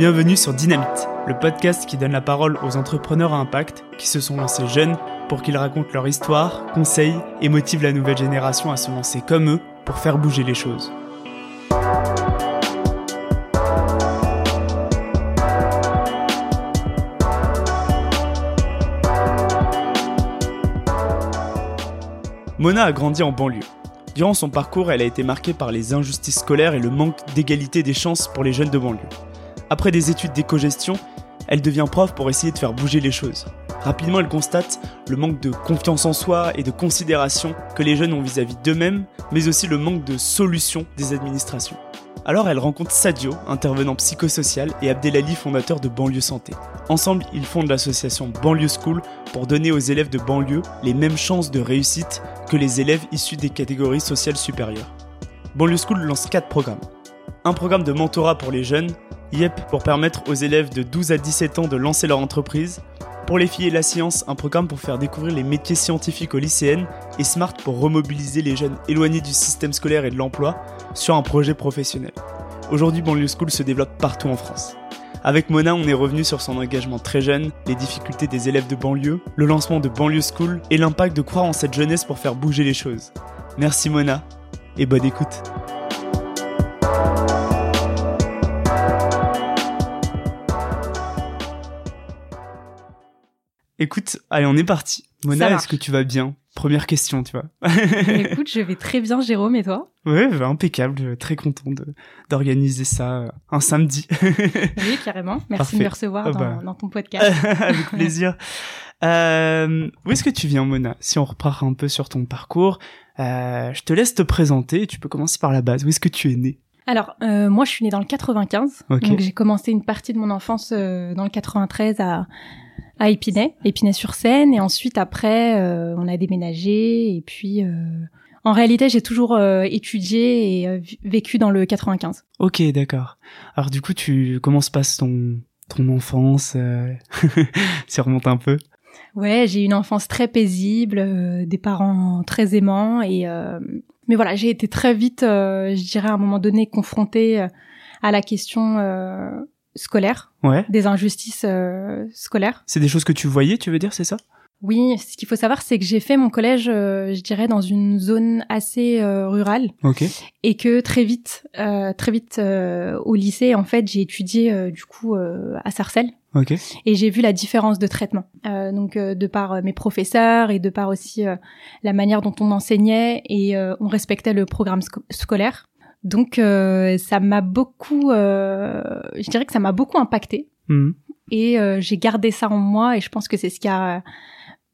Bienvenue sur Dynamite, le podcast qui donne la parole aux entrepreneurs à impact qui se sont lancés jeunes pour qu'ils racontent leur histoire, conseillent et motivent la nouvelle génération à se lancer comme eux pour faire bouger les choses. Mona a grandi en banlieue. Durant son parcours, elle a été marquée par les injustices scolaires et le manque d'égalité des chances pour les jeunes de banlieue. Après des études d'éco-gestion, elle devient prof pour essayer de faire bouger les choses. Rapidement, elle constate le manque de confiance en soi et de considération que les jeunes ont vis-à-vis d'eux-mêmes, mais aussi le manque de solutions des administrations. Alors elle rencontre Sadio, intervenant psychosocial, et Abdelali, fondateur de Banlieue Santé. Ensemble, ils fondent l'association Banlieue School pour donner aux élèves de banlieue les mêmes chances de réussite que les élèves issus des catégories sociales supérieures. Banlieue School lance 4 programmes. Un programme de mentorat pour les jeunes, YEP pour permettre aux élèves de 12 à 17 ans de lancer leur entreprise, pour les filles et la science, un programme pour faire découvrir les métiers scientifiques aux lycéennes, et SMART pour remobiliser les jeunes éloignés du système scolaire et de l'emploi sur un projet professionnel. Aujourd'hui, Banlieue School se développe partout en France. Avec Mona, on est revenu sur son engagement très jeune, les difficultés des élèves de banlieue, le lancement de Banlieue School et l'impact de croire en cette jeunesse pour faire bouger les choses. Merci Mona et bonne écoute. Écoute, allez, on est parti. Mona, est-ce que tu vas bien? Première question, tu vois. Écoute, je vais très bien, Jérôme, et toi? Ouais, bah, impeccable. Très content d'organiser ça euh, un samedi. oui, carrément. Merci de me recevoir ah bah. dans, ton podcast. Avec plaisir. Euh, où est-ce que tu viens, Mona? Si on repart un peu sur ton parcours, euh, je te laisse te présenter. Tu peux commencer par la base. Où est-ce que tu es né alors, euh, moi, je suis née dans le 95. Donc, j'ai commencé une partie de mon enfance euh, dans le 93 à, à Épinay, Épinay-sur-Seine, et ensuite après euh, on a déménagé et puis euh, en réalité j'ai toujours euh, étudié et vécu dans le 95. Ok, d'accord. Alors du coup tu commences pas ton ton enfance, ça remonte un peu? Ouais, j'ai une enfance très paisible, des parents très aimants et mais voilà j'ai été très vite, je dirais à un moment donné confrontée à la question scolaires, ouais. des injustices euh, scolaires. C'est des choses que tu voyais, tu veux dire, c'est ça? Oui, ce qu'il faut savoir, c'est que j'ai fait mon collège, euh, je dirais, dans une zone assez euh, rurale, Ok. et que très vite, très vite au lycée, en fait, j'ai étudié du coup à Sarcelles. Ok. Et j'ai vu la différence de traitement. donc de par mes professeurs et de par aussi la manière dont on enseignait et on respectait le programme scolaire. Donc euh, ça m'a beaucoup, euh, je dirais que ça m'a beaucoup impacté. Mhm. Et euh, j'ai gardé ça en moi et je pense que c'est ce qui a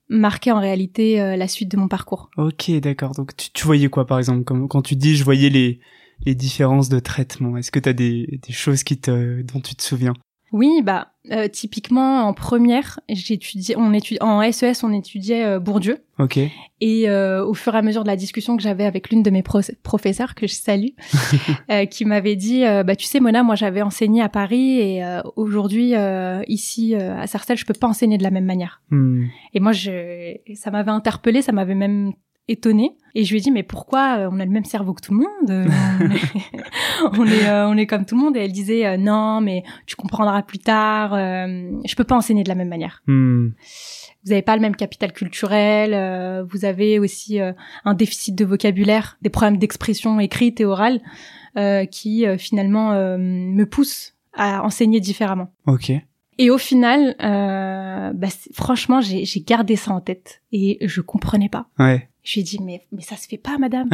marqué en réalité la suite de mon parcours. Ok, d'accord. Donc tu, tu, voyais quoi par exemple quand, quand tu dis je voyais les les différences de traitement Est-ce que tu as des, des choses qui te, dont tu te souviens? Oui, bah euh, typiquement en première, j'étudiais, on étudie en SES, on étudiait euh, Bourdieu. Ok. Et euh, au fur et à mesure de la discussion que j'avais avec l'une de mes professeurs que je salue, qui m'avait dit, bah tu sais Mona, moi j'avais enseigné à Paris et aujourd'hui ici à Sarcelles, je peux pas enseigner de la même manière. Hmm. Et moi, je, ça m'avait interpellée, ça m'avait même étonnée et je lui ai dit mais pourquoi euh, on a le même cerveau que tout le monde euh, on est euh, on est, comme tout le monde et elle disait non mais tu comprendras plus tard je peux pas enseigner de la même manière hmm. vous avez pas le même capital culturel vous avez aussi un déficit de vocabulaire des problèmes d'expression écrite et orale qui finalement me poussent à enseigner différemment ok et au final, euh, bah, franchement, j'ai gardé ça en tête et je comprenais pas. Ouais. Je lui ai dit mais mais ça se fait pas madame.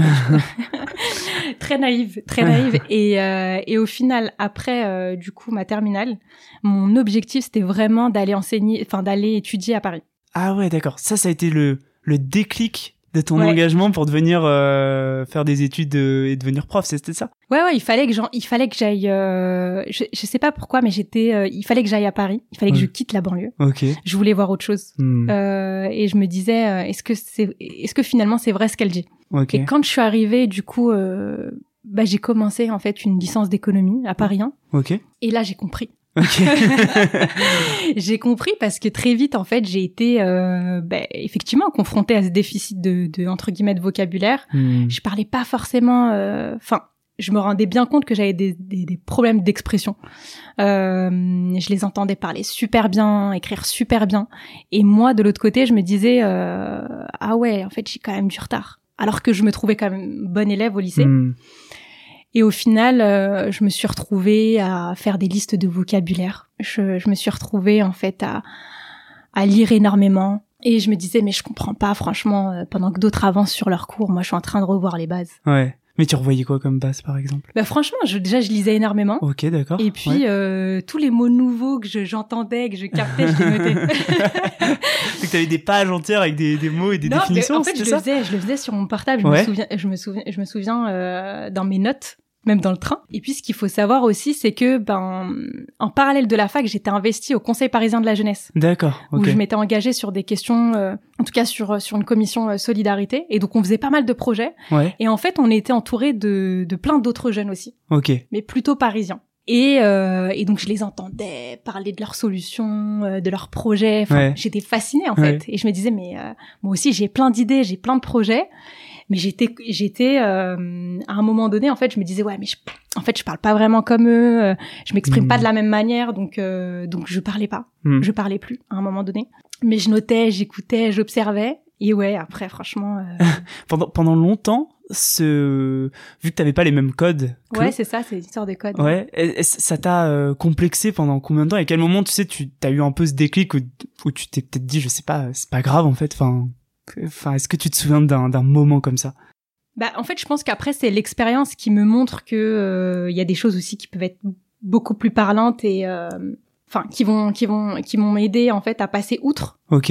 très naïve, très naïve et euh, et au final après euh, du coup ma terminale, mon objectif c'était vraiment d'aller enseigner enfin d'aller étudier à Paris. Ah ouais, d'accord. Ça ça a été le le déclic de ton engagement pour devenir euh, faire des études et devenir prof, c'était ça? Ouais ouais, il fallait que il fallait que j'aille euh, je, je sais pas pourquoi mais j'étais euh, il fallait que j'aille à Paris, il fallait que je quitte la banlieue. OK. Je voulais voir autre chose. Euh, et je me disais euh, est-ce que c'est est-ce que finalement c'est vrai ce qu'elle dit? OK. Et quand je suis arrivée du coup bah j'ai commencé en fait une licence d'économie à Paris 1. OK. Et là j'ai compris. Okay. j'ai compris parce que très vite en fait j'ai été euh, ben, effectivement confrontée à ce déficit de, de, entre guillemets de vocabulaire. Hmm. Je parlais pas forcément, euh, enfin je me rendais bien compte que j'avais des, des, problèmes d'expression. Euh, je les entendais parler super bien, écrire super bien, et moi de l'autre côté, je me disais euh, ah ouais, en fait j'ai quand même du retard, alors que je me trouvais quand même bonne élève au lycée. Hmm. Et au final, euh, je me suis retrouvée à faire des listes de vocabulaire. Je, je me suis retrouvée en fait à, à lire énormément. Et je me disais, mais je comprends pas, franchement, euh, pendant que d'autres avancent sur leur cours, moi je suis en train de revoir les bases. Ouais. Mais tu revoyais quoi comme base, par exemple? Bah franchement, je, déjà je lisais énormément. Ok, d'accord. Et puis euh, tous les mots nouveaux que j'entendais, que je captais, je les notais. Donc t'avais des pages entières avec des, des mots et des définitions. en fait, je le faisais, je le faisais sur mon portable. Je me souviens, je me souviens, je me souviens euh, dans mes notes même dans le train. Et puis ce qu'il faut savoir aussi, c'est que ben en parallèle de la fac, j'étais investie au Conseil parisien de la jeunesse. D'accord. Où je m'étais engagée sur des questions, euh, en tout cas sur sur une commission euh, solidarité. Et donc on faisait pas mal de projets. Ouais. Et en fait, on était entouré de de plein d'autres jeunes aussi. Ok. Mais plutôt parisiens. Et, euh, et donc je les entendais parler de leurs solutions, euh, de leurs projets. Enfin, J'étais fascinée en fait. Et je me disais mais moi aussi j'ai plein d'idées, j'ai plein de projets mais j'étais j'étais euh, à un moment donné en fait je me disais ouais mais en fait je parle pas vraiment comme eux euh, je m'exprime pas de la même manière donc euh, donc je parlais pas. Hmm. je parlais plus à un moment donné. Mais je notais j'écoutais j'observais. Et ouais après franchement euh, pendant pendant longtemps ce vu que t'avais pas les mêmes codes ouais c'est ça c'est l'histoire des codes. Ouais ça t'a complexé pendant combien de temps? Et à quel moment tu sais tu t'as eu un peu ce déclic où, où tu t'es peut-être dit je sais pas c'est pas grave en fait enfin Enfin, est-ce que tu te souviens d'un moment comme ça? Bah, en fait, je pense qu'après c'est l'expérience qui me montre que euh, il y a des choses aussi qui peuvent être beaucoup plus parlantes et euh, enfin qui vont qui vont qui m'ont aidé en fait à passer outre. Ok.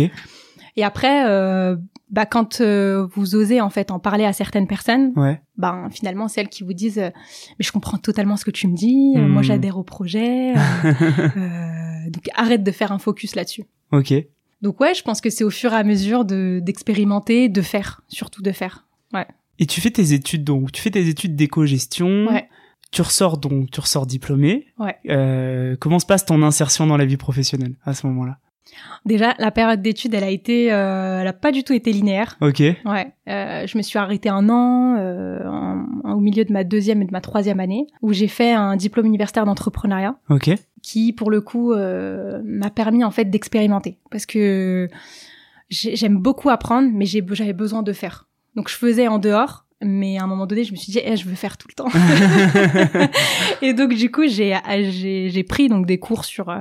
Et après, euh, bah quand vous osez en fait en parler à certaines personnes, ouais. ben finalement celles qui vous disent mais je comprends totalement ce que tu me dis, moi hmm. j'adhère au projet, donc arrête de faire un focus là-dessus. Ok. Donc ouais, je pense que c'est au fur et à mesure de d'expérimenter, de faire, surtout de faire. Ouais. Et tu fais tes études donc, tu fais tes études d'éco-gestion. Ouais. Tu ressors donc, tu ressors diplômé. Ouais. Euh, comment se passe ton insertion dans la vie professionnelle à ce moment-là? Déjà, la période d'études, elle a été, euh, elle a pas du tout été linéaire. Ok. Ouais. Euh, je me suis arrêtée un an euh, au milieu de ma deuxième et de ma troisième année, où j'ai fait un diplôme universitaire d'entrepreneuriat. Ok qui pour le coup m'a permis en fait d'expérimenter parce que j'aime beaucoup apprendre mais j'avais besoin de faire donc je faisais en dehors mais à un moment donné je me suis dit eh, je veux faire tout le temps et donc du coup j'ai j'ai pris donc des cours sur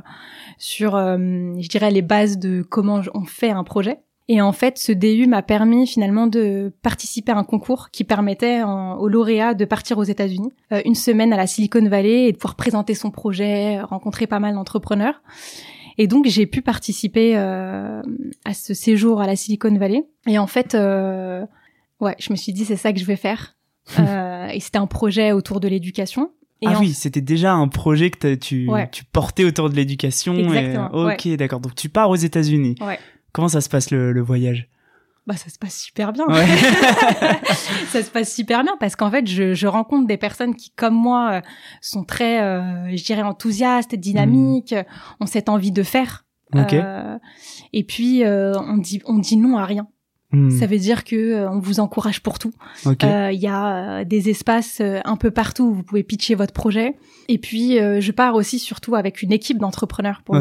sur euh, je dirais les bases de comment on fait un projet et en fait, ce DU m'a permis finalement de participer à un concours qui permettait aux lauréats de partir aux États-Unis euh, une semaine à la Silicon Valley et de pouvoir présenter son projet, rencontrer pas mal d'entrepreneurs. Et donc j'ai pu participer euh, à ce séjour à la Silicon Valley. Et en fait, euh, ouais, je me suis dit c'est ça que je vais faire. et c'était un projet autour de l'éducation. ah oui, c'était déjà un projet que tu, tu portais autour de l'éducation. Exactement. Ok, d'accord. Donc tu pars aux États-Unis. Ouais. Comment ça se passe le, voyage? Bah ça se passe super bien. ça se passe super bien parce qu'en fait je, rencontre des personnes qui comme moi euh, sont très euh, je dirais enthousiastes, dynamiques, ont cette envie de faire. Euh, et puis on dit on dit non à rien. Hmm. Ça veut dire que on vous encourage pour tout. Il y a des espaces un peu partout où vous pouvez pitcher votre projet. Et puis je pars aussi surtout avec une équipe d'entrepreneurs pour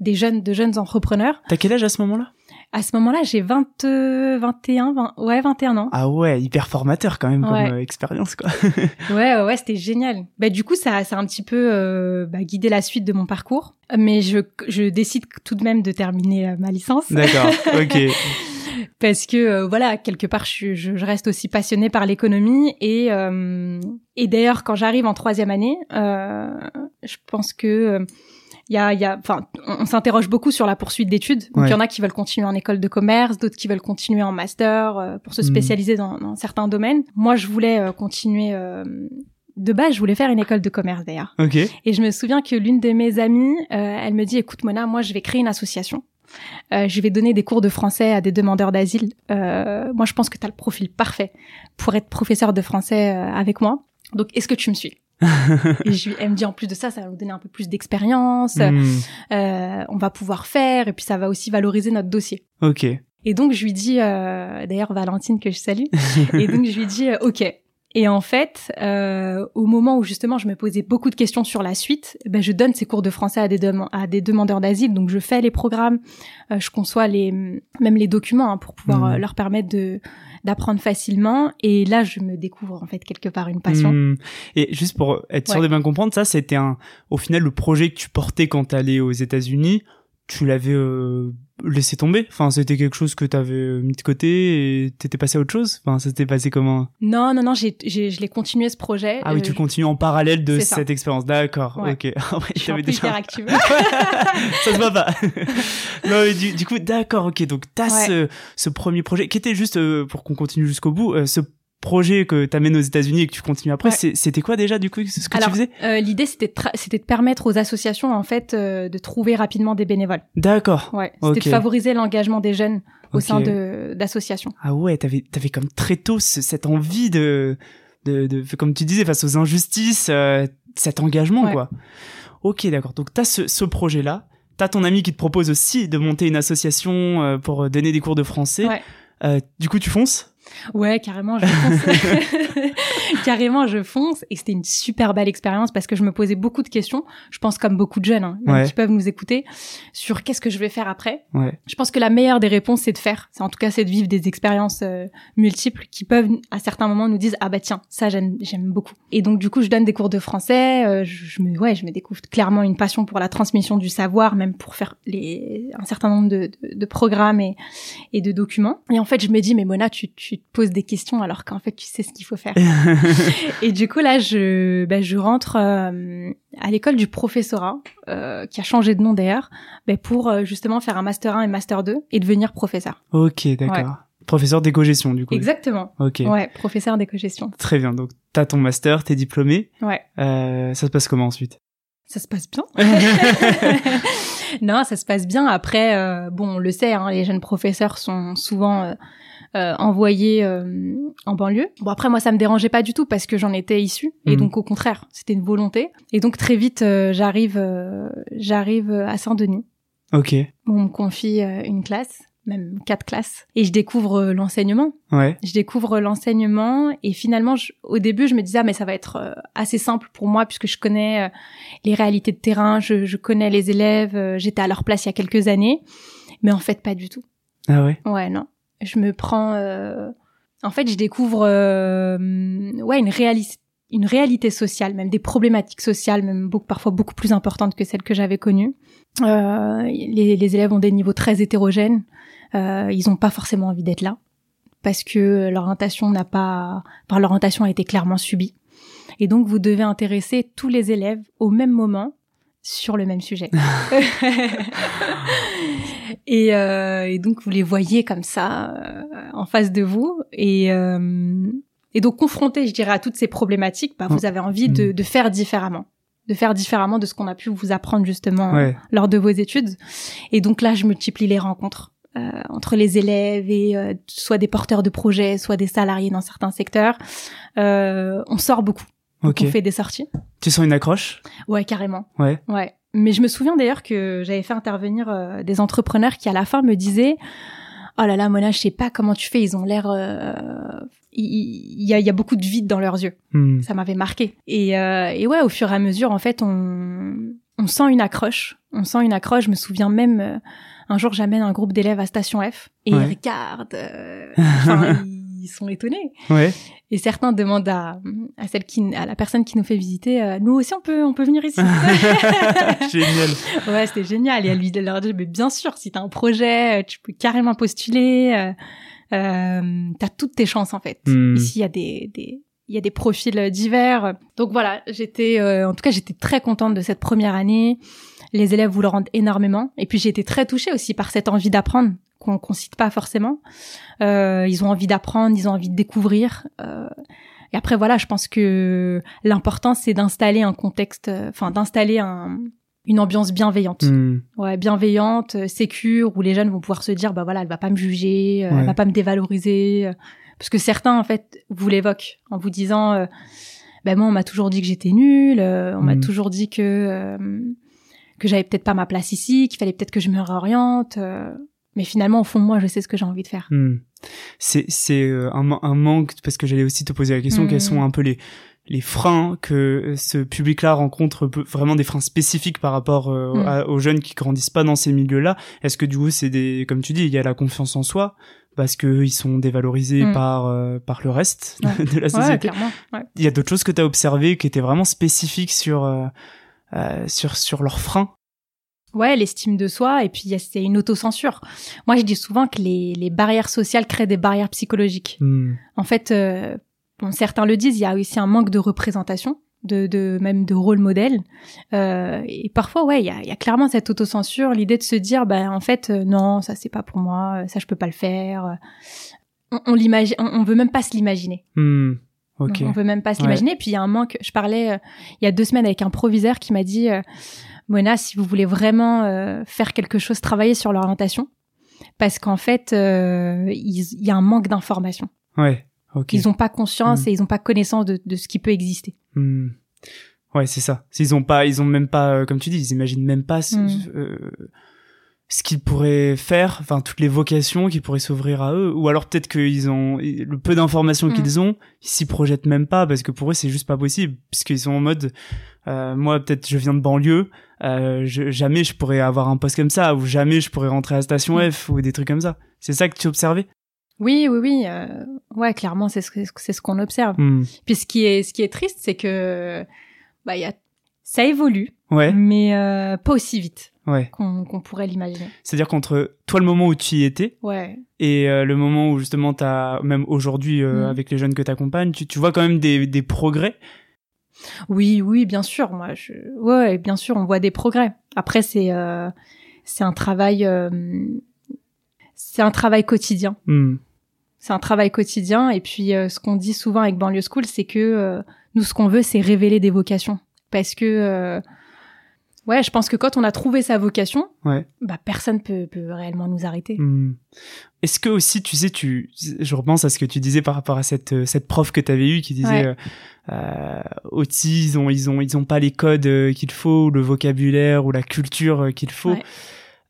des jeunes de jeunes entrepreneurs. T'as quel âge à ce moment-là? À ce moment-là, j'ai 20, 21, 20, ouais, 21 ans. Ah ouais, hyper formateur quand même comme expérience, quoi. ouais, ouais, c'était génial. Bah, du coup, ça, ça a un petit peu bah, guidé la suite de mon parcours. Mais je, je décide tout de même de terminer ma licence. D'accord, ok. Parce que euh, voilà quelque part je, je, reste aussi passionnée par l'économie et euh, et d'ailleurs quand j'arrive en troisième année euh, je pense que il y a, y a, enfin, on, s'interroge beaucoup sur la poursuite d'études. Donc, il y en a qui veulent continuer en école de commerce, d'autres qui veulent continuer en master pour se hmm. spécialiser dans, dans, certains domaines. Moi, je voulais continuer. de base, je voulais faire une école de commerce d'ailleurs. Okay. Et je me souviens que l'une de mes amies, elle me dit, écoute Mona, moi, je vais créer une association. Euh, je vais donner des cours de français à des demandeurs d'asile. Euh, moi, je pense que tu as le profil parfait pour être professeur de français euh, avec moi. Donc, est-ce que tu me suis? Et je, elle me dit en plus de ça, ça va nous donner un peu plus d'expérience. Hmm. Euh, on va pouvoir faire et puis ça va aussi valoriser notre dossier. Ok. Et donc je lui dis, euh, d'ailleurs Valentine que je salue. et donc je lui dis, ok, Et en fait, euh, au moment où justement je me posais beaucoup de questions sur la suite, ben je donne ces cours de français à des, à des demandeurs d'asile. Donc je fais les programmes, euh, je conçois les même les documents hein, pour pouvoir mmh. euh, leur permettre de d'apprendre facilement. Et là, je me découvre en fait quelque part une passion. Mmh. Et juste pour être sûr de bien comprendre, ça c'était un au final le projet que tu portais quand tu allais aux États-Unis. Tu l'avais euh, laisser tomber Enfin, c'était quelque chose que t'avais mis de côté et t'étais passé à autre chose Enfin, ça s'était passé comment Non, non, non, j'ai, j'ai, je l'ai continué ce projet. Ah oui, tu euh, continues en parallèle de cette expérience. D'accord, ok. Ah ouais, je suis un déjà... active. ça se voit pas. non, mais du, du coup, d'accord, ok. Donc, t'as ce, ce premier projet qui était juste, euh, pour qu'on continue jusqu'au bout, euh, ce projet que tu amènes aux États-Unis et que tu continues après, c'était quoi déjà du coup ce que tu faisais euh, L'idée c'était de, c'était de permettre aux associations en fait euh, de trouver rapidement des bénévoles. D'accord. Ouais. C'était de favoriser l'engagement des jeunes au sein de d'associations. Ah ouais, t'avais avais comme très tôt cette envie de, de, de comme tu disais face aux injustices, euh, cet engagement quoi. Ok d'accord. Donc t'as ce, ce projet là. T'as ton ami qui te propose aussi de monter une association euh, pour donner des cours de français. Ouais. du coup, tu fonces Ouais, carrément, je fonce. carrément, je fonce. Et c'était une super belle expérience parce que je me posais beaucoup de questions. Je pense comme beaucoup de jeunes hein, qui peuvent nous écouter sur qu'est-ce que je vais faire après. Ouais. Je pense que la meilleure des réponses, c'est de faire. C'est en tout cas, c'est de vivre des expériences euh, multiples qui peuvent, à certains moments, nous dire ah bah tiens, ça j'aime, j'aime beaucoup. Et donc du coup, je donne des cours de français. Euh, je, me, ouais, je me découvre clairement une passion pour la transmission du savoir, même pour faire les, un certain nombre de, de, de programmes et, et de documents. Et en fait, je me dis mais Mona, tu, tu te poses des questions alors qu'en fait tu sais ce qu'il faut faire. et du coup là je bah, je rentre euh, à l'école du professorat euh, qui a changé de nom d'ailleurs bah, pour euh, justement faire un master 1 et master 2 et devenir professeur. OK, d'accord. Professeur d'éco-gestion, du coup. Exactement. Ok. Ouais, professeur d'éco-gestion. Très bien. Donc, t'as ton master, t'es diplômé. Ouais. ça se passe comment ensuite? Ça se passe bien. non, ça se passe bien. Après, bon, on le sait, hein, les jeunes professeurs sont souvent euh, envoyé euh, en banlieue. Bon après moi ça me dérangeait pas du tout parce que j'en étais issue et mhm. donc au contraire c'était une volonté. Et donc très vite euh, j'arrive j'arrive à Saint-Denis. Ok. On me confie une classe même quatre classes et je découvre l'enseignement. Ouais. Je découvre l'enseignement et finalement au début je me disais ah mais ça va être assez simple pour moi puisque je connais les réalités de terrain, je, je connais les élèves, j'étais à leur place il y a quelques années, mais en fait pas du tout. Ah ouais. Ouais non je me prends euh... en fait je découvre euh... ouais une réalité une réalité sociale même des problématiques sociales même beaucoup parfois beaucoup plus importantes que celles que j'avais connues. Euh, les, les, élèves ont des niveaux très hétérogènes. Euh, ils ont pas forcément envie d'être là parce que leur orientation n'a pas par leur orientation a été clairement subie. Et donc vous devez intéresser tous les élèves au même moment sur le même sujet. et, euh, et, donc vous les voyez comme ça euh, en face de vous et euh, et donc confrontés, je dirais, à toutes ces problématiques, bah, vous avez envie de, mm. de faire différemment, de faire différemment de ce qu'on a pu vous apprendre justement lors de vos études. Et donc là, je multiplie les rencontres. Euh, entre les élèves et euh, soit des porteurs de projets, soit des salariés dans certains secteurs, on sort beaucoup. On fait des sorties. Tu sens une accroche? Ouais, carrément. Ouais. Ouais. Mais je me souviens d'ailleurs que j'avais fait intervenir euh, des entrepreneurs qui à la fin me disaient "Oh là là, Mona, je sais pas comment tu fais, ils ont l'air euh, il y, a, y, a, beaucoup de vide dans leurs yeux." Hmm. Ça m'avait marqué. Et, euh, et ouais, au fur et à mesure en fait, on on sent une accroche, on sent une accroche, je me souviens même euh, un jour j'amène un groupe d'élèves à station F et ils regardent enfin ils sont étonnés. Ouais. Et certains demandent à, à celle qui, à la personne qui nous fait visiter, euh, nous aussi on peut, on peut venir ici. génial. Ouais, c'était génial. Et elle lui leur dit, mais bien sûr, si t'as un projet, euh, tu peux carrément postuler. Euh, euh, t'as toutes tes chances en fait. Hmm. Ici, il y a des, des, il y a des profils divers. Donc voilà, j'étais, en tout cas, j'étais très contente de cette première année. Les élèves vous le rendent énormément. Et puis j'ai été très touchée aussi par cette envie d'apprendre qu'on qu'on cite pas forcément. Euh, ils ont envie d'apprendre, ils ont envie de découvrir. Euh, et après voilà, je pense que l'important c'est d'installer un contexte, euh, enfin d'installer un, une ambiance bienveillante. Hmm. Ouais, bienveillante, euh, sécure, où les jeunes vont pouvoir se dire bah voilà, elle va pas me juger, euh, elle va pas me dévaloriser. Parce que certains en fait vous l'évoquent en vous disant ben moi on m'a toujours dit que j'étais nulle, on m'a hmm. toujours dit que que j'avais peut-être pas ma place ici, qu'il fallait peut-être que je me réoriente. Mais finalement au fond moi je sais ce que j'ai envie de faire. Hmm. c'est c'est euh, un, un, manque parce que j'allais aussi te poser la question quels sont un peu les les freins que ce public-là rencontre vraiment des freins spécifiques par rapport euh, aux jeunes qui grandissent pas dans ces milieux-là. Est-ce que du coup c'est des comme tu dis il y a la confiance en soi parce que ils sont dévalorisés par euh, par le reste de, la société. Ouais, il y a d'autres choses que tu as observées qui étaient vraiment spécifiques sur euh, euh, sur sur leurs freins? Ouais, l'estime de soi et puis c'est une autocensure. Moi, je dis souvent que les, les barrières sociales créent des barrières psychologiques. Mm. En fait, bon, certains le disent, il y a aussi un manque de représentation de, de même de rôle modèle. Euh, et parfois, ouais, il y a, y a, clairement cette autocensure, l'idée de se dire, ben en fait, euh, non, ça c'est pas pour moi, ça je peux pas le faire. On, on l'imagine, on, veut même pas se l'imaginer. Hmm, okay. On veut même pas se l'imaginer. Puis il y a un manque. Je parlais euh, il y a deux semaines avec un proviseur qui m'a dit, euh, Mona, si vous voulez vraiment euh, faire quelque chose, travailler sur l'orientation, parce qu'en fait, il y a un manque d'information. Ouais. Ils n'ont pas conscience hmm. et ils n'ont pas connaissance de, de, ce qui peut exister. Hmm. Ouais, c'est ça. Ils ont pas, ils ont même pas, euh, comme tu dis, ils imaginent même pas hmm. euh, ce qu'ils pourraient faire, enfin toutes les vocations qui pourraient s'ouvrir à eux, ou alors peut-être qu'ils ont le peu d'informations qu'ils ont, ils s'y projettent même pas parce que pour eux c'est juste pas possible, puisqu'ils sont en mode, euh, moi peut-être je viens de banlieue, euh, je, jamais je pourrais avoir un poste comme ça, ou jamais je pourrais rentrer à Station F ou des trucs comme ça. C'est ça que tu observais? Oui, oui, oui. Euh, ouais, clairement, c'est ce, c'est ce qu'on observe. Hmm. Puis ce qui est, ce qui est triste, c'est que bah, y a, ça évolue, ouais. mais euh, pas aussi vite ouais. qu'on, pourrait l'imaginer. C'est-à-dire qu'entre toi, le moment où tu y étais, ouais. et euh, le moment où justement t'as, même aujourd'hui euh, hmm. avec les jeunes que t'accompagnes, tu, tu vois quand même des, des progrès? Oui, oui, bien sûr. Moi, je... ouais, bien sûr, on voit des progrès. Après, c'est euh, c'est un travail, c'est un travail quotidien. Hmm c'est un travail quotidien. Et puis, euh, ce qu'on dit souvent avec Banlieue School, c'est que nous, ce qu'on veut, c'est révéler des vocations. Parce que, ouais, je pense que quand on a trouvé sa vocation, ouais. bah, personne peut, peut réellement nous arrêter. Hmm. Est-ce que aussi, tu sais, tu, je repense à ce que tu disais par rapport à cette cette prof que tu avais eue qui disait, euh, ils ont ils ont ils ont pas les codes qu'il faut, ou le vocabulaire ou la culture qu'il faut.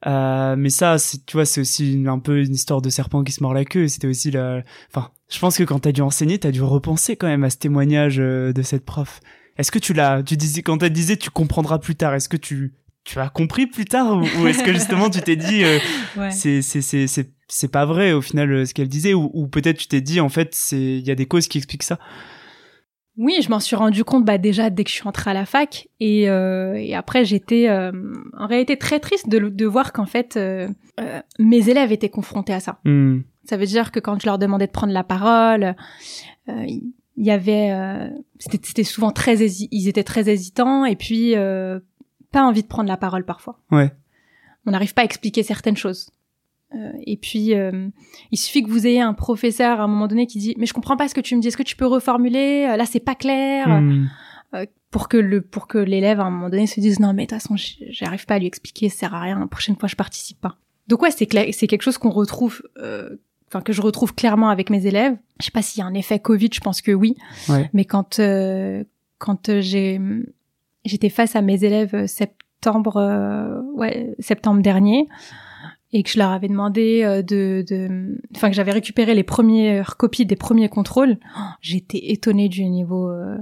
Euh, mais ça, tu vois, c'est aussi un peu une histoire de serpent qui se mord la queue. C'était aussi la, enfin, je pense que quand t'as dû enseigner, t'as dû repenser quand même à ce témoignage euh, de cette prof. Est-ce que tu l'as, tu disais, quand elle disait, tu comprendras plus tard. Est-ce que tu, tu as compris plus tard ou, est-ce que justement tu t'es dit, euh, c'est, c'est, c'est, c'est, c'est pas vrai au final euh, ce qu'elle disait ou, ou peut-être tu t'es dit en fait c'est, il y a des causes qui expliquent ça. Oui, je m'en suis rendu compte bah, déjà dès que je suis entrée à la fac et, euh, et après j'étais euh, en réalité très triste de, de voir qu'en fait euh, euh mes élèves étaient confrontés à ça. Hmm. Ça veut dire que quand je leur demandais de prendre la parole, euh, il y avait c'était souvent très ils étaient très hésitants et puis pas envie de prendre la parole parfois. Ouais. On n'arrive pas à expliquer certaines choses. Euh, et puis, euh, il suffit que vous ayez un professeur à un moment donné qui dit mais je comprends pas ce que tu me dis, est-ce que tu peux reformuler? Euh, Là, c'est pas clair. Hmm. pour que le pour que l'élève à un moment donné se dise non mais de toute façon j'arrive pas à lui expliquer, ça sert à rien. La prochaine fois, je participe pas. Donc ouais, c'est c'est quelque chose qu'on retrouve. Enfin, que je retrouve clairement avec mes élèves. Je sais pas s'il y a un effet Covid, je pense que oui. Ouais. Mais quand quand j'ai j'étais face à mes élèves septembre ouais septembre dernier, et que je leur avais demandé euh, de, de, enfin que j'avais récupéré les premières copies des premiers contrôles, oh, j'étais étonnée du niveau euh,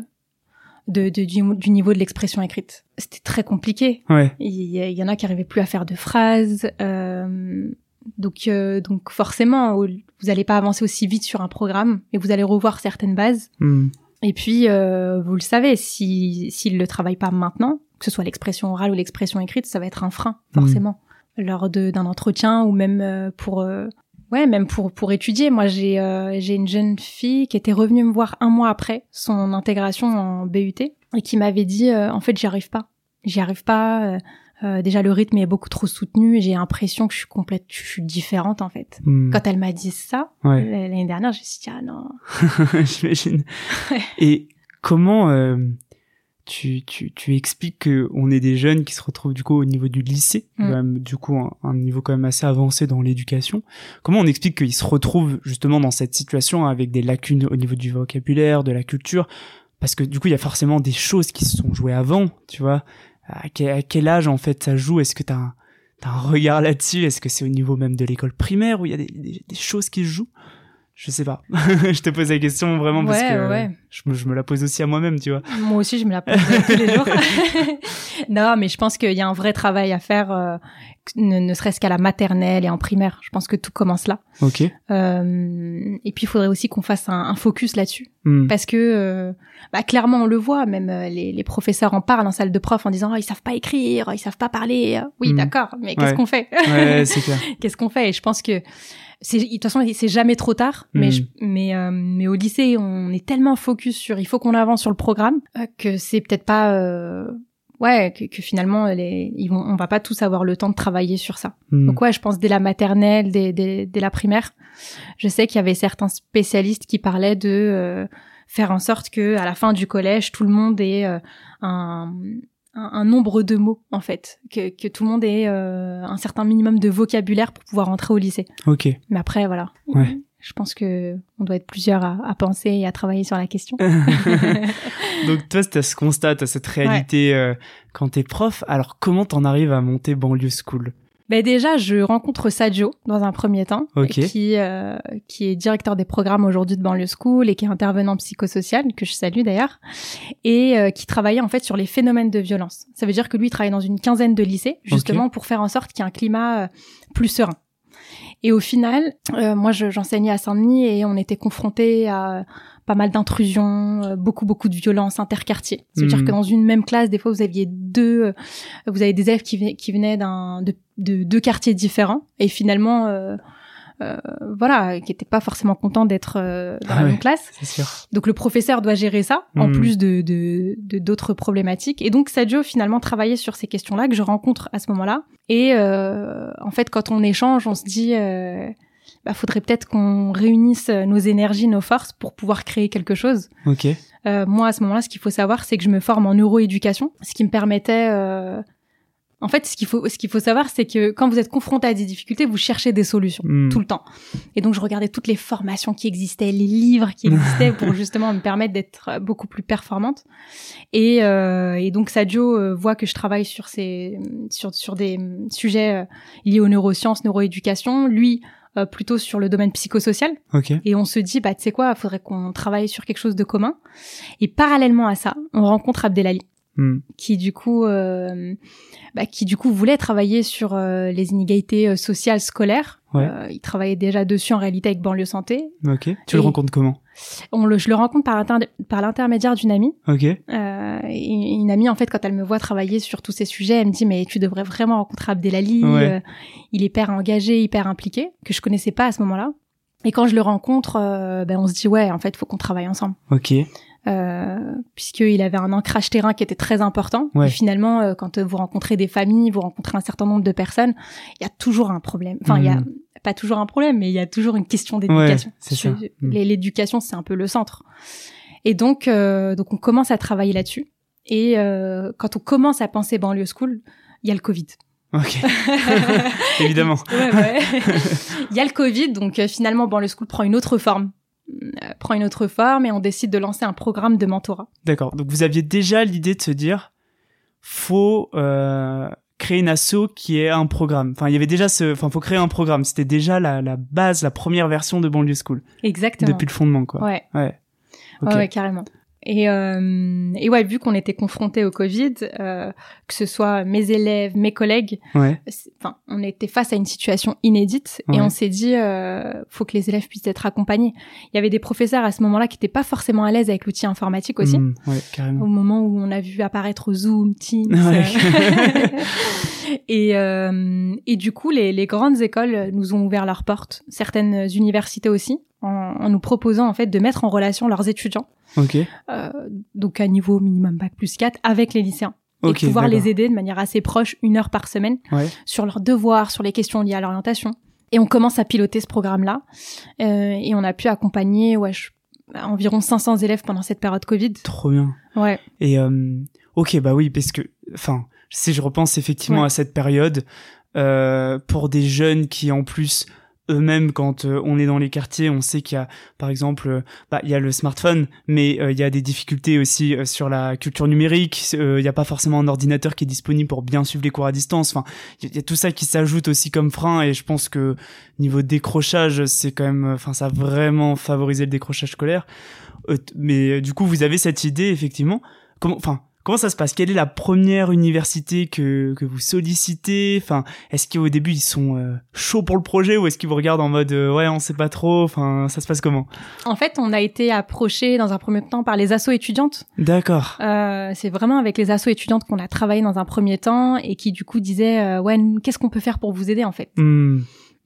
de, de du, niveau de l'expression écrite. C'était très compliqué. Ouais. Il y, en a qui arrivaient plus à faire de phrases. Euh, donc, euh, donc forcément, vous n'allez pas avancer aussi vite sur un programme et vous allez revoir certaines bases. Hmm. Et puis, vous le savez, si s'ils ne le travaillent pas maintenant, que ce soit l'expression orale ou l'expression écrite, ça va être un frein, hmm. forcément lors d'un entretien ou même euh, pour euh, ouais même pour pour étudier moi j'ai euh, j'ai une jeune fille qui était revenue me voir un mois après son intégration en BUT et qui m'avait dit en fait j'y arrive pas j'y arrive pas déjà le rythme est beaucoup trop soutenu et j'ai l'impression que je suis complète je suis différente en fait hmm. quand elle m'a dit ça l'année dernière je me suis dit ah non j'imagine et comment tu, tu, tu expliques que on est des jeunes qui se retrouvent du coup au niveau du lycée, mm. du coup un, niveau quand même assez avancé dans l'éducation. Comment on explique qu'ils se retrouvent justement dans cette situation avec des lacunes au niveau du vocabulaire, de la culture? Parce que du coup il y a forcément des choses qui se sont jouées avant, tu vois? À quel, âge en fait ça joue? Est-ce que t'as as un regard là-dessus? Est-ce que c'est au niveau même de l'école primaire où il y a des, des, choses qui se jouent? Je sais pas. je te pose la question vraiment parce que je, me, je, me, la pose aussi à moi-même, tu vois. Moi aussi, je me la pose tous les jours. non, mais je pense qu'il y a un vrai travail à faire, euh, ne, serait-ce qu'à la maternelle et en primaire. Je pense que tout commence là. Ok. Euh, et puis, il faudrait aussi qu'on fasse un, un focus là-dessus, hmm. parce que euh, bah, clairement, on le voit. Même euh, les, les, professeurs en parlent en salle de prof en disant oh, ils savent pas écrire, ils savent pas parler. Oui, hmm. d'accord, mais qu'est-ce qu'on fait? Ouais, c'est clair. qu'est-ce qu'on fait? Et je pense que de toute façon c'est jamais trop tard mais hmm. mais euh, mais au lycée on est tellement focus sur il faut qu'on avance sur le programme euh, que c'est peut-être pas euh, ouais que, que, finalement les ils vont on va pas tous avoir le temps de travailler sur ça hmm. donc ouais je pense dès la maternelle dès dès, dès la primaire je sais qu'il y avait certains spécialistes qui parlaient de faire en sorte que à la fin du collège tout le monde ait un un, nombre de mots en fait, que, que tout le monde ait euh, un certain minimum de vocabulaire pour pouvoir entrer au lycée. Ok. Mais après voilà. Ouais. Je pense que on doit être plusieurs à, à penser et à travailler sur la question. Donc toi, as ce constat, as cette réalité euh, quand t'es prof. Alors comment t'en arrives à monter banlieue school? Ben déjà, je rencontre Sadio dans un premier temps, qui euh, qui est directeur des programmes aujourd'hui de Banlieue School et qui est intervenant psychosocial que je salue d'ailleurs, et euh, qui travaillait en fait sur les phénomènes de violence. Ça veut dire que lui il travaille dans une quinzaine de lycées justement pour faire en sorte qu'il y ait un climat euh, plus serein. Et au final, moi j'enseignais à Saint-Denis et on était confrontés à pas mal d'intrusions, euh, beaucoup beaucoup de violences interquartiers. C'est-à-dire que dans une même classe, des fois vous aviez deux, euh, vous avez des élèves qui, qui venaient d'un de, deux quartiers différents et finalement euh, voilà, qui n'étaient pas forcément contents d'être dans la ah même classe. Sûr. Donc le professeur doit gérer ça, en hmm. plus de d'autres problématiques. Et donc Sadio finalement travaillait sur ces questions-là que je rencontre à ce moment-là. Et en fait, quand on échange, on se dit bah, faudrait peut-être qu'on réunisse euh, nos énergies, nos forces pour pouvoir créer quelque chose. Ok. Euh, moi, à ce moment-là, ce qu'il faut savoir, c'est que je me forme en neuroéducation, ce qui me permettait euh, en fait, ce qu'il faut, ce qu'il faut savoir, c'est que quand vous êtes confronté à des difficultés, vous cherchez des solutions hmm. tout le temps. Et donc, je regardais toutes les formations qui existaient, les livres qui existaient pour justement me permettre d'être beaucoup plus performante. Et, euh, et donc, Sadio euh, voit que je travaille sur ces, sur, sur des sujets euh, liés aux neurosciences, neuroéducation. Lui, euh, plutôt sur le domaine psychosocial. Okay. Et on se dit, bah, tu sais quoi, il faudrait qu'on travaille sur quelque chose de commun. Et parallèlement à ça, on rencontre Abdelali. Hmm. qui du coup euh, bah, qui du coup voulait travailler sur euh, les inégalités euh, sociales scolaires. Euh, il travaillait déjà dessus en réalité avec banlieue santé. Ok. Tu le rencontres comment? On le, je le rencontre par, par l'intermédiaire d'une amie. Ok. une amie en fait quand elle me voit travailler sur tous ces sujets, elle me dit mais tu devrais vraiment rencontrer Abdelali. il est hyper engagé, hyper impliqué, que je connaissais pas à ce moment-là. Et quand je le rencontre, ben on se dit ouais en fait faut qu'on travaille ensemble. Ok euh, puisqu'il avait un ancrage terrain qui était très important. Et finalement, euh, quand vous rencontrez des familles, vous rencontrez un certain nombre de personnes, il y a toujours un problème. Enfin, il y a hmm. pas toujours un problème, mais il y a toujours une question d'éducation. Ouais, hmm. L'éducation, c'est un peu le centre. Et donc, euh, donc on commence à travailler là-dessus. Et euh, quand on commence à penser banlieue school, il y a le Covid. Ok. Évidemment. ouais, ouais. Il y a le Covid, donc euh, finalement, banlieue school prend une autre forme prend une autre forme et on décide de lancer un programme de mentorat. D'accord. Donc vous aviez déjà l'idée de se dire, faut euh, créer une asso qui est un programme. Enfin, il y avait déjà ce, enfin, faut créer un programme. C'était déjà la, la base, la première version de Banlieue School. Exactement. Depuis le fondement, quoi. Ouais. Ouais. ouais carrément. Et, euh, et ouais, vu qu'on était confronté au Covid, euh, que ce soit mes élèves, mes collègues, enfin, on était face à une situation inédite et on s'est dit, euh, faut que les élèves puissent être accompagnés. Il y avait des professeurs à ce moment-là qui n'étaient pas forcément à l'aise avec l'outil informatique aussi. Mmh, ouais, carrément. Au moment où on a vu apparaître Zoom, Teams. Euh, et, euh, et du coup, les, les grandes écoles nous ont ouvert leurs portes, certaines universités aussi, en, en nous proposant en fait de mettre en relation leurs étudiants Euh, donc à niveau minimum bac plus 4 avec les lycéens. et pouvoir les aider de manière assez proche, une heure par semaine, sur leurs devoirs, sur les questions liées à l'orientation. Et on commence à piloter ce programme-là. Euh, et on a pu accompagner ouais, environ 500 élèves pendant cette période Covid. Trop bien. Ouais. Et euh, ok, bah oui, parce que, enfin, si je repense effectivement à cette période, euh, pour des jeunes qui en plus eux-mêmes quand euh, on est dans les quartiers on sait qu'il y a par exemple euh, bah il y a le smartphone mais euh, il y a des difficultés aussi sur la culture numérique il n'y a pas forcément un ordinateur qui est disponible pour bien suivre les cours à distance. Enfin il y, a tout ça qui s'ajoute aussi comme frein et je pense que niveau décrochage c'est quand même enfin ça a vraiment favorisé le décrochage scolaire. Mais du coup vous avez cette idée effectivement. Comment enfin Comment ça se passe? Quelle est la première université que, que vous sollicitez? Enfin, est-ce qu'au début ils sont euh, chauds pour le projet ou est-ce qu'ils vous regardent en mode euh, ouais on sait pas trop? Enfin, ça se passe comment? En fait, on a été approché dans un premier temps par les assos étudiantes. D'accord. Euh, c'est vraiment avec les assos étudiantes qu'on a travaillé dans un premier temps et qui du coup disaient euh, ouais qu'est-ce qu'on peut faire pour vous aider en fait? Hmm.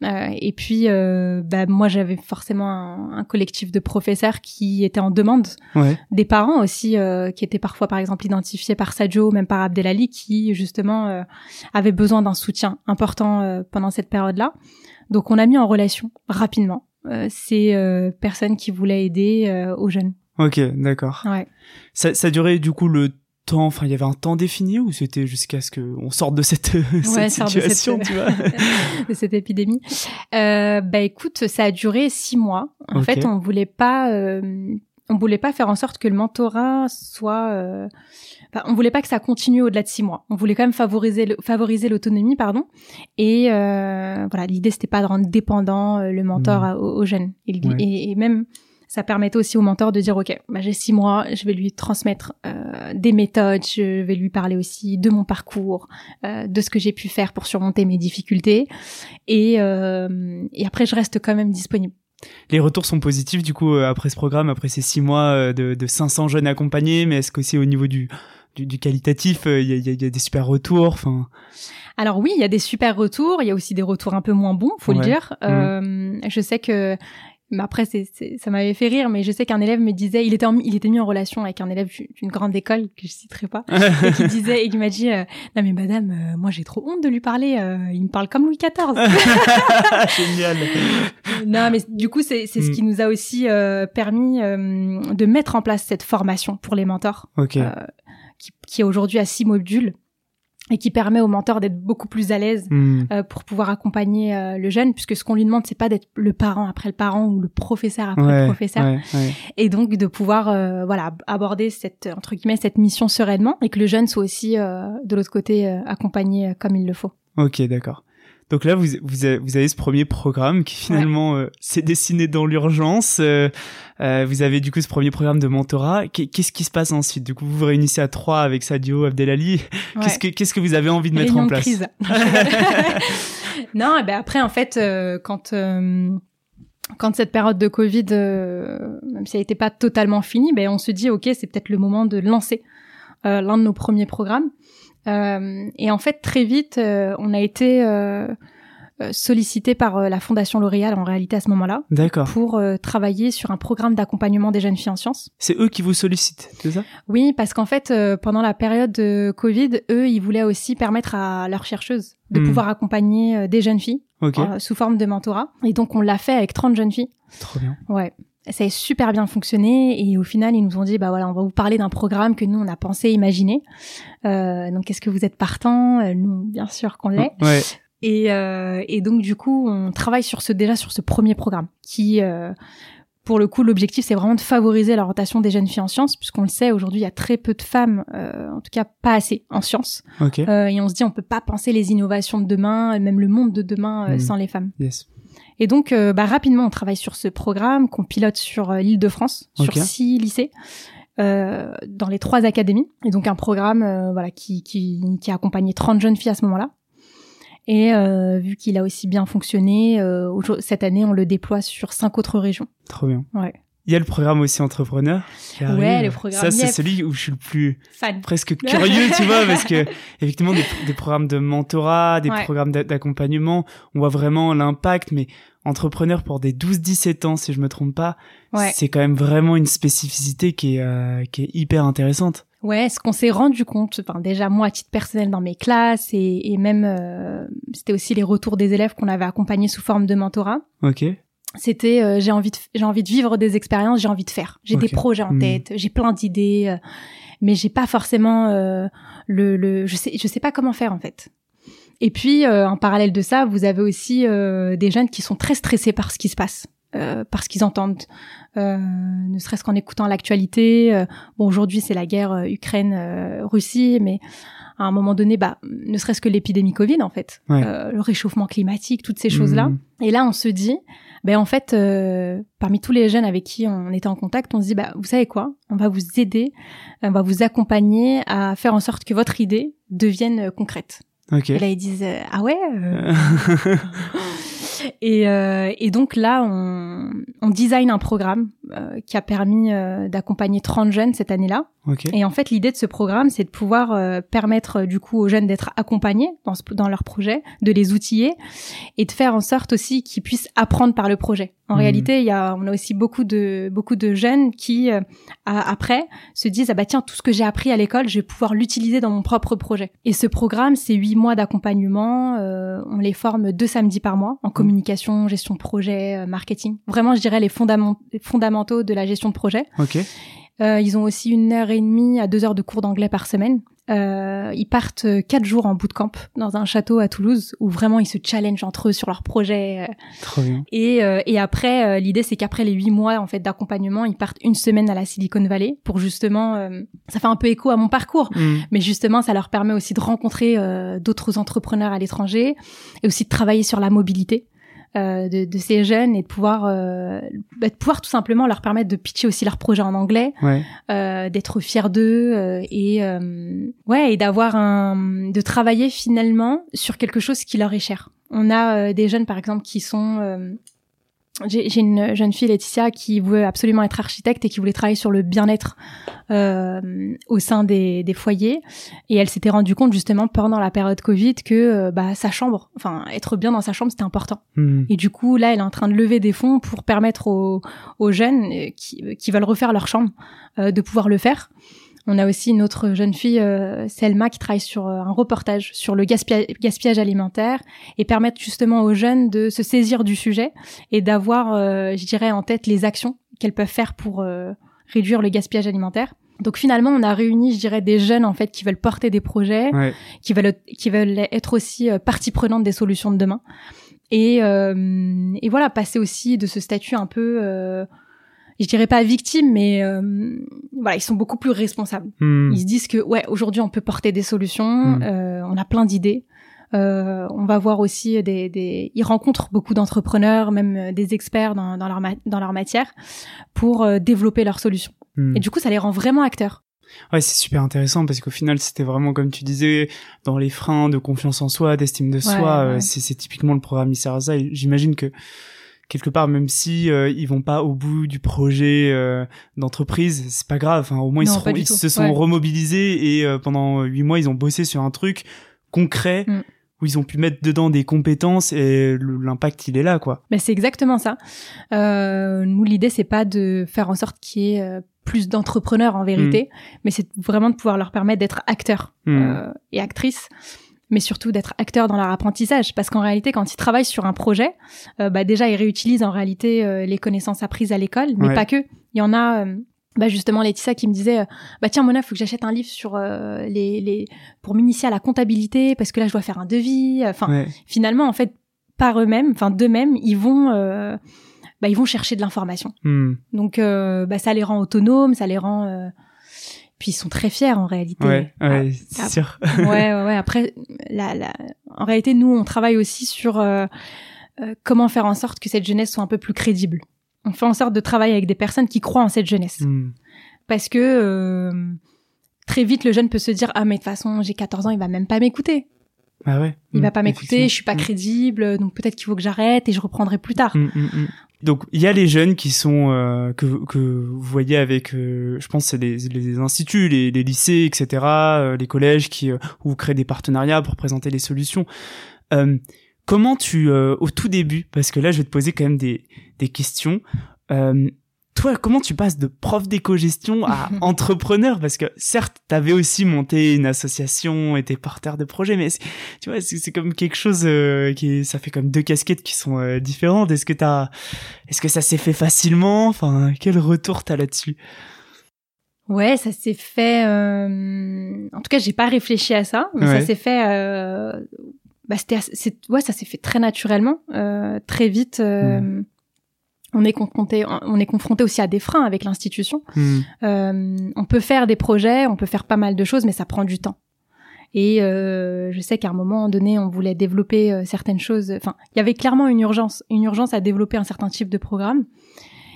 Euh, et puis, euh, bah, moi, j'avais forcément un, collectif de professeurs qui étaient en demande, des parents aussi, euh, qui étaient parfois, par exemple, identifiés par Sadio, même par Abdelali, qui justement avaient besoin d'un soutien important pendant cette période-là. Donc, on a mis en relation rapidement ces personnes qui voulaient aider aux jeunes. Ok, d'accord. Ouais. Ça, ça durait du coup le temps enfin il y avait un temps défini ou c'était jusqu'à ce que on sorte de cette, cette situation tu vois de cette épidémie. Euh, bah écoute ça a duré six mois. En fait on voulait pas euh, on voulait pas faire en sorte que le mentorat soit euh, on voulait pas que ça continue au-delà de six mois. On voulait quand même favoriser favoriser l'autonomie pardon. Et euh, voilà l'idée c'était pas de rendre dépendant euh, le mentor mmh. aux, jeunes. Et, et, même ça permettait aussi au mentor de dire ok bah, j'ai six mois je vais lui transmettre euh, des méthodes je vais lui parler aussi de mon parcours euh, de ce que j'ai pu faire pour surmonter mes difficultés et, euh, et après je reste quand même disponible les retours sont positifs du coup après ce programme après ces six mois de, de 500 jeunes accompagnés mais est-ce qu'aussi au niveau du du, du qualitatif euh, il y, a, y, a, des super retours enfin? Alors oui, il y a des super retours, il y a aussi des retours un peu moins bons, faut le dire. Mmh. Je sais que mais après, c'est, ça m'avait fait rire, mais je sais qu'un élève me disait, il était, il était mis en relation avec un élève d'une grande école que je citerai pas, et qui disait, et il m'a dit, euh, non mais madame, euh, moi j'ai trop honte de lui parler, euh, il me parle comme Louis XIV. Génial. non, mais du coup, c'est, c'est ce mm. qui nous a aussi permis de mettre en place cette formation pour les mentors, okay. qui, qui est aujourd'hui à six modules et qui permet au mentor d'être beaucoup plus à l'aise hmm. euh, pour pouvoir accompagner euh, le jeune puisque ce qu'on lui demande c'est pas d'être le parent après le parent ou le professeur après le professeur et donc de pouvoir euh, voilà aborder cette entre guillemets cette mission sereinement et que le jeune soit aussi de l'autre côté accompagné comme il le faut. OK, d'accord. Donc là, vous, vous, avez, vous avez ce premier programme qui finalement euh, s'est dessiné dans l'urgence. Euh, euh, vous avez du coup ce premier programme de mentorat. Qu'est-ce qui se passe ensuite? Du coup, vous vous réunissez à trois avec Sadio, Abdelali. Qu'est-ce que qu'est-ce que vous avez envie de mettre en place? crise. Non, et ben après, en fait, quand quand cette période de Covid, même si elle n'était pas totalement finie, ben on se dit ok, c'est peut-être le moment de lancer l'un de nos premiers programmes. Euh, et en fait, très vite, euh, on a été euh, sollicité par la Fondation L'Oréal en réalité à ce moment-là. D'accord. Pour travailler sur un programme d'accompagnement des jeunes filles en sciences. C'est eux qui vous sollicitent, c'est ça? Oui, parce qu'en fait, pendant la période de Covid, eux, ils voulaient aussi permettre à leurs chercheuses de hmm. pouvoir accompagner des jeunes filles sous forme de mentorat. Et donc, on l'a fait avec 30 jeunes filles. Trop bien. Ouais ça a super bien fonctionné et au final ils nous ont dit bah voilà on va vous parler d'un programme que nous on a pensé imaginer euh, donc est-ce que vous êtes partant euh, nous bien sûr qu'on l'est ouais. et, euh, et donc du coup on travaille sur ce déjà sur ce premier programme qui euh, pour le coup l'objectif c'est vraiment de favoriser l'orientation des jeunes filles en sciences puisqu'on le sait aujourd'hui il y a très peu de femmes euh, en tout cas pas assez en sciences okay. et on se dit on peut pas penser les innovations de demain même le monde de demain mm. sans les femmes yes. Et donc, euh, bah, rapidement, on travaille sur ce programme qu'on pilote sur euh, l'île de France, sur six lycées. Euh, dans les trois académies et donc un programme euh, voilà qui, qui, qui a accompagné 30 jeunes filles à ce moment-là et vu qu'il a aussi bien fonctionné cette année on le déploie sur cinq autres régions trop bien ouais il y a le programme aussi entrepreneur. ouais, le programme. Ça, c'est celui où je suis le plus presque curieux, tu vois, parce que effectivement des, des programmes de mentorat, des programmes d'accompagnement, on voit vraiment l'impact. Mais entrepreneur pour des 12-17 ans, si je me trompe pas, c'est quand même vraiment une spécificité qui est euh, qui est hyper intéressante. Ouais, ce qu'on s'est rendu compte, enfin déjà moi à titre personnel dans mes classes et, et même euh, c'était aussi les retours des élèves qu'on avait accompagnés sous forme de mentorat. Ok c'était euh, j'ai envie de j'ai envie de vivre des expériences, j'ai envie de faire. J'ai des projets en hmm. tête, j'ai plein d'idées, euh, mais j'ai pas forcément euh, le, le je sais je sais pas comment faire en fait. Et puis, en parallèle de ça, vous avez aussi des jeunes qui sont très stressés par ce qui se passe. Euh, parce qu'ils entendent, euh, ne serait-ce qu'en écoutant l'actualité. Euh, bon, aujourd'hui c'est la guerre Ukraine-Russie, mais à un moment donné, bah, ne serait-ce que l'épidémie Covid en fait, le réchauffement climatique, toutes ces choses-là. Mmh. Et là, on se dit, ben en fait, parmi tous les jeunes avec qui on était en contact, on se dit, bah, vous savez quoi, on va vous aider, on va vous accompagner à faire en sorte que votre idée devienne concrète. Et là, ils disent, ah ouais. Et, euh, et, donc là, on, on design un programme euh, qui a permis euh, d'accompagner 30 jeunes cette année-là. Et en fait, l'idée de ce programme, c'est de pouvoir euh, permettre du coup aux jeunes d'être accompagnés dans, ce, dans leur projet, de les outiller et de faire en sorte aussi qu'ils puissent apprendre par le projet. En mhm. réalité, il y a, on a aussi beaucoup de beaucoup de jeunes qui après se disent ah bah tiens tout ce que j'ai appris à l'école, je vais pouvoir l'utiliser dans mon propre projet. Et ce programme, c'est huit mois d'accompagnement. on les forme deux samedis par mois en communication, gestion de projet, marketing. Vraiment, je dirais les fondamentaux de la gestion de projet. Euh, ils ont aussi une heure et demie à deux heures de cours d'anglais par semaine. Euh, ils partent quatre jours en bootcamp dans un château à Toulouse où vraiment ils se challengent entre eux sur leur projet. Trop bien. Et, euh, et après, l'idée c'est qu'après les huit mois en fait d'accompagnement, ils partent une semaine à la Silicon Valley pour justement, ça fait un peu écho à mon parcours, mm. mais justement ça leur permet aussi de rencontrer d'autres entrepreneurs à l'étranger et aussi de travailler sur la mobilité. Euh, de, de, ces jeunes et de pouvoir, euh, bah, de pouvoir tout simplement leur permettre de pitcher aussi leur projet en anglais, euh, d'être fiers d'eux euh, et euh, ouais et d'avoir un, de travailler finalement sur quelque chose qui leur est cher. On a des jeunes par exemple qui sont j'ai une jeune fille, Laetitia, qui veut absolument être architecte et qui voulait travailler sur le bien-être euh, au sein des, des, foyers. Et elle s'était rendue compte justement pendant la période Covid que euh, bah, sa chambre, enfin être bien dans sa chambre, c'était important. Hmm. Et du coup, là, elle est en train de lever des fonds pour permettre aux, aux jeunes euh, qui, qui veulent refaire leur chambre euh, de pouvoir le faire. On a aussi une autre jeune fille, euh, Selma, qui travaille sur euh, un reportage sur le gaspillage alimentaire et permettre justement aux jeunes de se saisir du sujet et d'avoir, euh, je dirais, en tête les actions qu'elles peuvent faire pour réduire le gaspillage alimentaire. Donc finalement, on a réuni, je dirais, des jeunes en fait qui veulent porter des projets, qui veulent qui veulent être aussi partie prenante des solutions de demain. Et, et voilà, passer aussi de ce statut un peu je dirais pas victimes, mais euh, voilà, ils sont beaucoup plus responsables. Hmm. Ils se disent que ouais, aujourd'hui on peut porter des solutions, hmm. euh, on a plein d'idées. Euh, on va voir aussi des, des... ils rencontrent beaucoup d'entrepreneurs, même euh, des experts dans, dans leur dans leur matière, pour euh, développer leurs solutions. Hmm. Et du coup, ça les rend vraiment acteurs. Ouais, c'est super intéressant parce qu'au final, c'était vraiment comme tu disais, dans les freins de confiance en soi, d'estime de soi. C'est typiquement le programme ICERASA. J'imagine que quelque part même si euh, ils vont pas au bout du projet euh, d'entreprise c'est pas grave enfin au moins ils, se sont remobilisés et euh, pendant huit mois ils ont bossé sur un truc concret mm. où ils ont pu mettre dedans des compétences et l'impact il est là quoi mais c'est exactement ça nous l'idée c'est pas de faire en sorte qu'il y ait plus d'entrepreneurs en vérité mm. mais c'est vraiment de pouvoir leur permettre d'être acteurs mm. et actrices mais surtout d'être acteur dans leur apprentissage. Parce qu'en réalité, quand ils travaillent sur un projet, euh, bah déjà, ils réutilisent en réalité euh, les connaissances apprises à l'école, mais pas que. Il y en a... Euh, bah justement Laetitia qui me disait bah tiens Mona faut que j'achète un livre sur les, les pour m'initier à la comptabilité parce que là je dois faire un devis enfin finalement en fait par eux-mêmes enfin d'eux-mêmes ils vont bah ils vont chercher de l'information hmm. donc bah ça les rend autonomes ça les rend puis ils sont très fiers en réalité. Ouais, ouais ah, c'est sûr. ouais, ouais, ouais. Après, la, la, en réalité, nous, on travaille aussi sur euh, euh, comment faire en sorte que cette jeunesse soit un peu plus crédible. On fait en sorte de travailler avec des personnes qui croient en cette jeunesse. Hmm. Parce que euh, très vite, le jeune peut se dire ah mais de toute façon, j'ai 14 ans, il va même pas m'écouter. Ah ouais. Il va hmm, pas m'écouter, je suis pas hmm. crédible, donc peut-être qu'il faut que j'arrête et je reprendrai plus tard. Donc il y a les jeunes qui sont euh, que que vous voyez avec, euh, je pense c'est les, les instituts, les, les lycées, etc., euh, les collèges qui où vous créez des partenariats pour présenter les solutions. comment tu au tout début, parce que là je vais te poser quand même des des questions toi, comment tu passes de prof d'éco-gestion à entrepreneur? Parce que certes, tu avais aussi monté une association et t'es porteur de projet, mais tu vois, c'est comme quelque chose euh, qui, ça fait comme deux casquettes qui sont euh, différentes. Est-ce que t'as, est-ce que ça s'est fait facilement? Enfin, quel retour t'as là-dessus? Ouais, ça s'est fait. Euh... En tout cas, j'ai pas réfléchi à ça, mais ça s'est fait bah c'était ouais ça s'est fait très naturellement très vite mmh on est confronté, on est confronté aussi à des freins avec l'institution. Hmm. Euh, on peut faire des projets, on peut faire pas mal de choses, mais ça prend du temps. Et euh, je sais qu'à un moment donné, on voulait développer euh, certaines choses. Enfin, il y avait clairement une urgence, une urgence à développer un certain type de programme.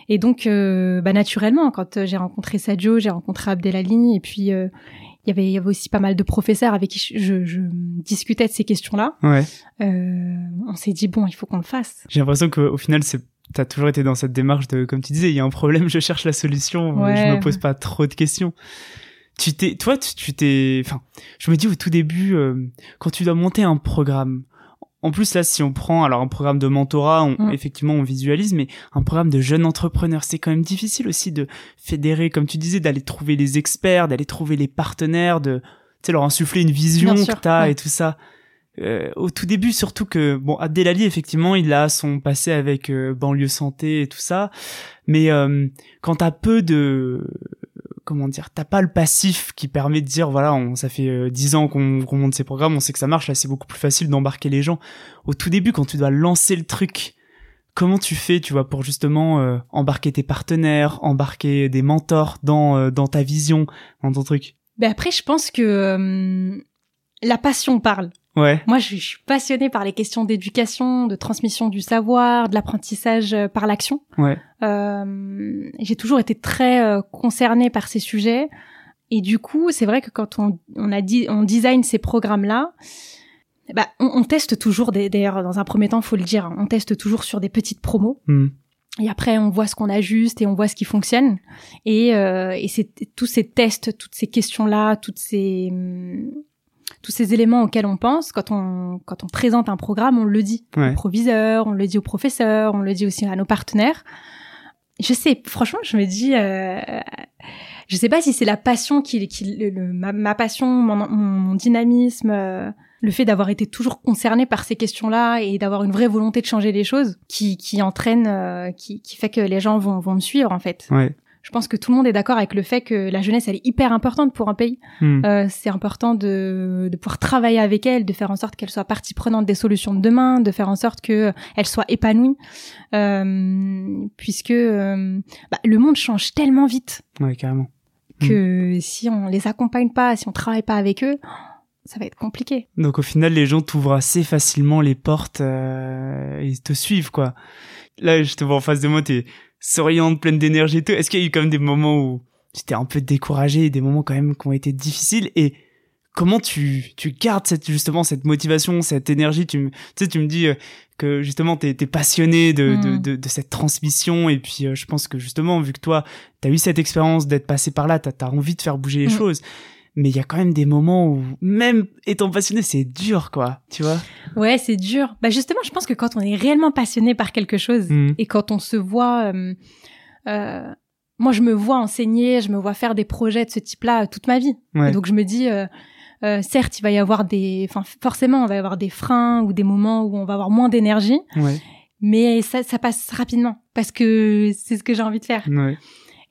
Et donc, bah, naturellement, quand j'ai rencontré Sadio, j'ai rencontré Abdelali, et puis il y avait, il y avait aussi pas mal de professeurs avec qui je, je discutais de ces questions-là. Ouais. on s'est dit bon, il faut qu'on le fasse. J'ai l'impression qu'au final, c'est t'as toujours été dans cette démarche de, comme tu disais, il y a un problème, je cherche la solution, je me pose pas trop de questions. Tu t'es, toi, tu t'es, enfin, je me dis au tout début, euh, quand tu dois monter un programme, en plus là, si on prend alors un programme de mentorat, on, mm. effectivement, on visualise, mais un programme de jeunes entrepreneurs, c'est quand même difficile aussi de fédérer, comme tu disais, d'aller trouver les experts, d'aller trouver les partenaires, de, tu sais, leur insuffler une vision que t'as et tout ça. Euh, au tout début surtout que bon Abdelali effectivement il a son passé avec euh, banlieue santé et tout ça. Mais euh, quand t'as peu de comment dire t'as pas le passif qui permet de dire voilà on, ça fait dix ans qu'on monte ces programmes on sait que ça marche là c'est beaucoup plus facile d'embarquer les gens. Au tout début quand tu dois lancer le truc comment tu fais tu vois pour justement embarquer tes partenaires embarquer des mentors dans dans ta vision dans ton truc? Ben après je pense que la passion parle Ouais. Moi, je suis passionnée par les questions d'éducation, de transmission du savoir, de l'apprentissage euh, par l'action. Ouais. Euh, j'ai toujours été très euh, concernée par ces sujets. Et du coup, c'est vrai que quand on, on a dit, on design ces programmes-là, bah, on, on, teste toujours. D'ailleurs, dans un premier temps, faut le dire, on teste toujours sur des petites promos. Hmm. Et après, on voit ce qu'on ajuste et on voit ce qui fonctionne. Et, euh, et c'est tous ces tests, toutes ces questions-là, toutes ces tous ces éléments auxquels on pense quand on quand on présente un programme, on le dit au proviseur, on le dit au professeur, on le dit aussi à nos partenaires. Je sais, franchement, je me dis, euh, je sais pas si c'est la passion qui, qui le, ma, passion, mon, mon, dynamisme, euh, le fait d'avoir été toujours concerné par ces questions-là et d'avoir une vraie volonté de changer les choses, qui qui entraîne, euh, qui qui fait que les gens vont vont me suivre en fait. Ouais je pense que tout le monde est d'accord avec le fait que la jeunesse, elle est hyper importante pour un pays. Hmm. Euh, c'est important de, de pouvoir travailler avec elle, de faire en sorte qu'elle soit partie prenante des solutions de demain, de faire en sorte que elle soit épanouie, euh, puisque euh, bah, le monde change tellement vite. Ouais, carrément. Que hmm. si on les accompagne pas, si on travaille pas avec eux, ça va être compliqué. Donc au final, les gens t'ouvrent assez facilement les portes euh, et te suivent, quoi. Là, je te vois en face de moi, t'es souriante, pleine d'énergie et tout. Est-ce qu'il y a eu quand même des moments où tu étais un peu découragé, des moments quand même qui ont été difficiles et comment tu tu gardes cette justement cette motivation, cette énergie? Tu tu sais tu me dis euh, que justement t'es es passionné de, de, mm. de, de, cette transmission et puis euh, je pense que justement vu que toi t'as eu cette expérience d'être passé par là, t'as as envie de faire bouger les mm. choses mais il y a quand même des moments où même étant passionné c'est dur quoi tu vois ouais c'est dur bah justement je pense que quand on est réellement passionné par quelque chose mmh. et quand on se voit euh, euh, moi je me vois enseigner je me vois faire des projets de ce type là toute ma vie donc je me dis euh, euh, certes il va y avoir des enfin forcément on va y avoir des freins ou des moments où on va avoir moins d'énergie ouais. mais ça ça passe rapidement parce que c'est ce que j'ai envie de faire ouais.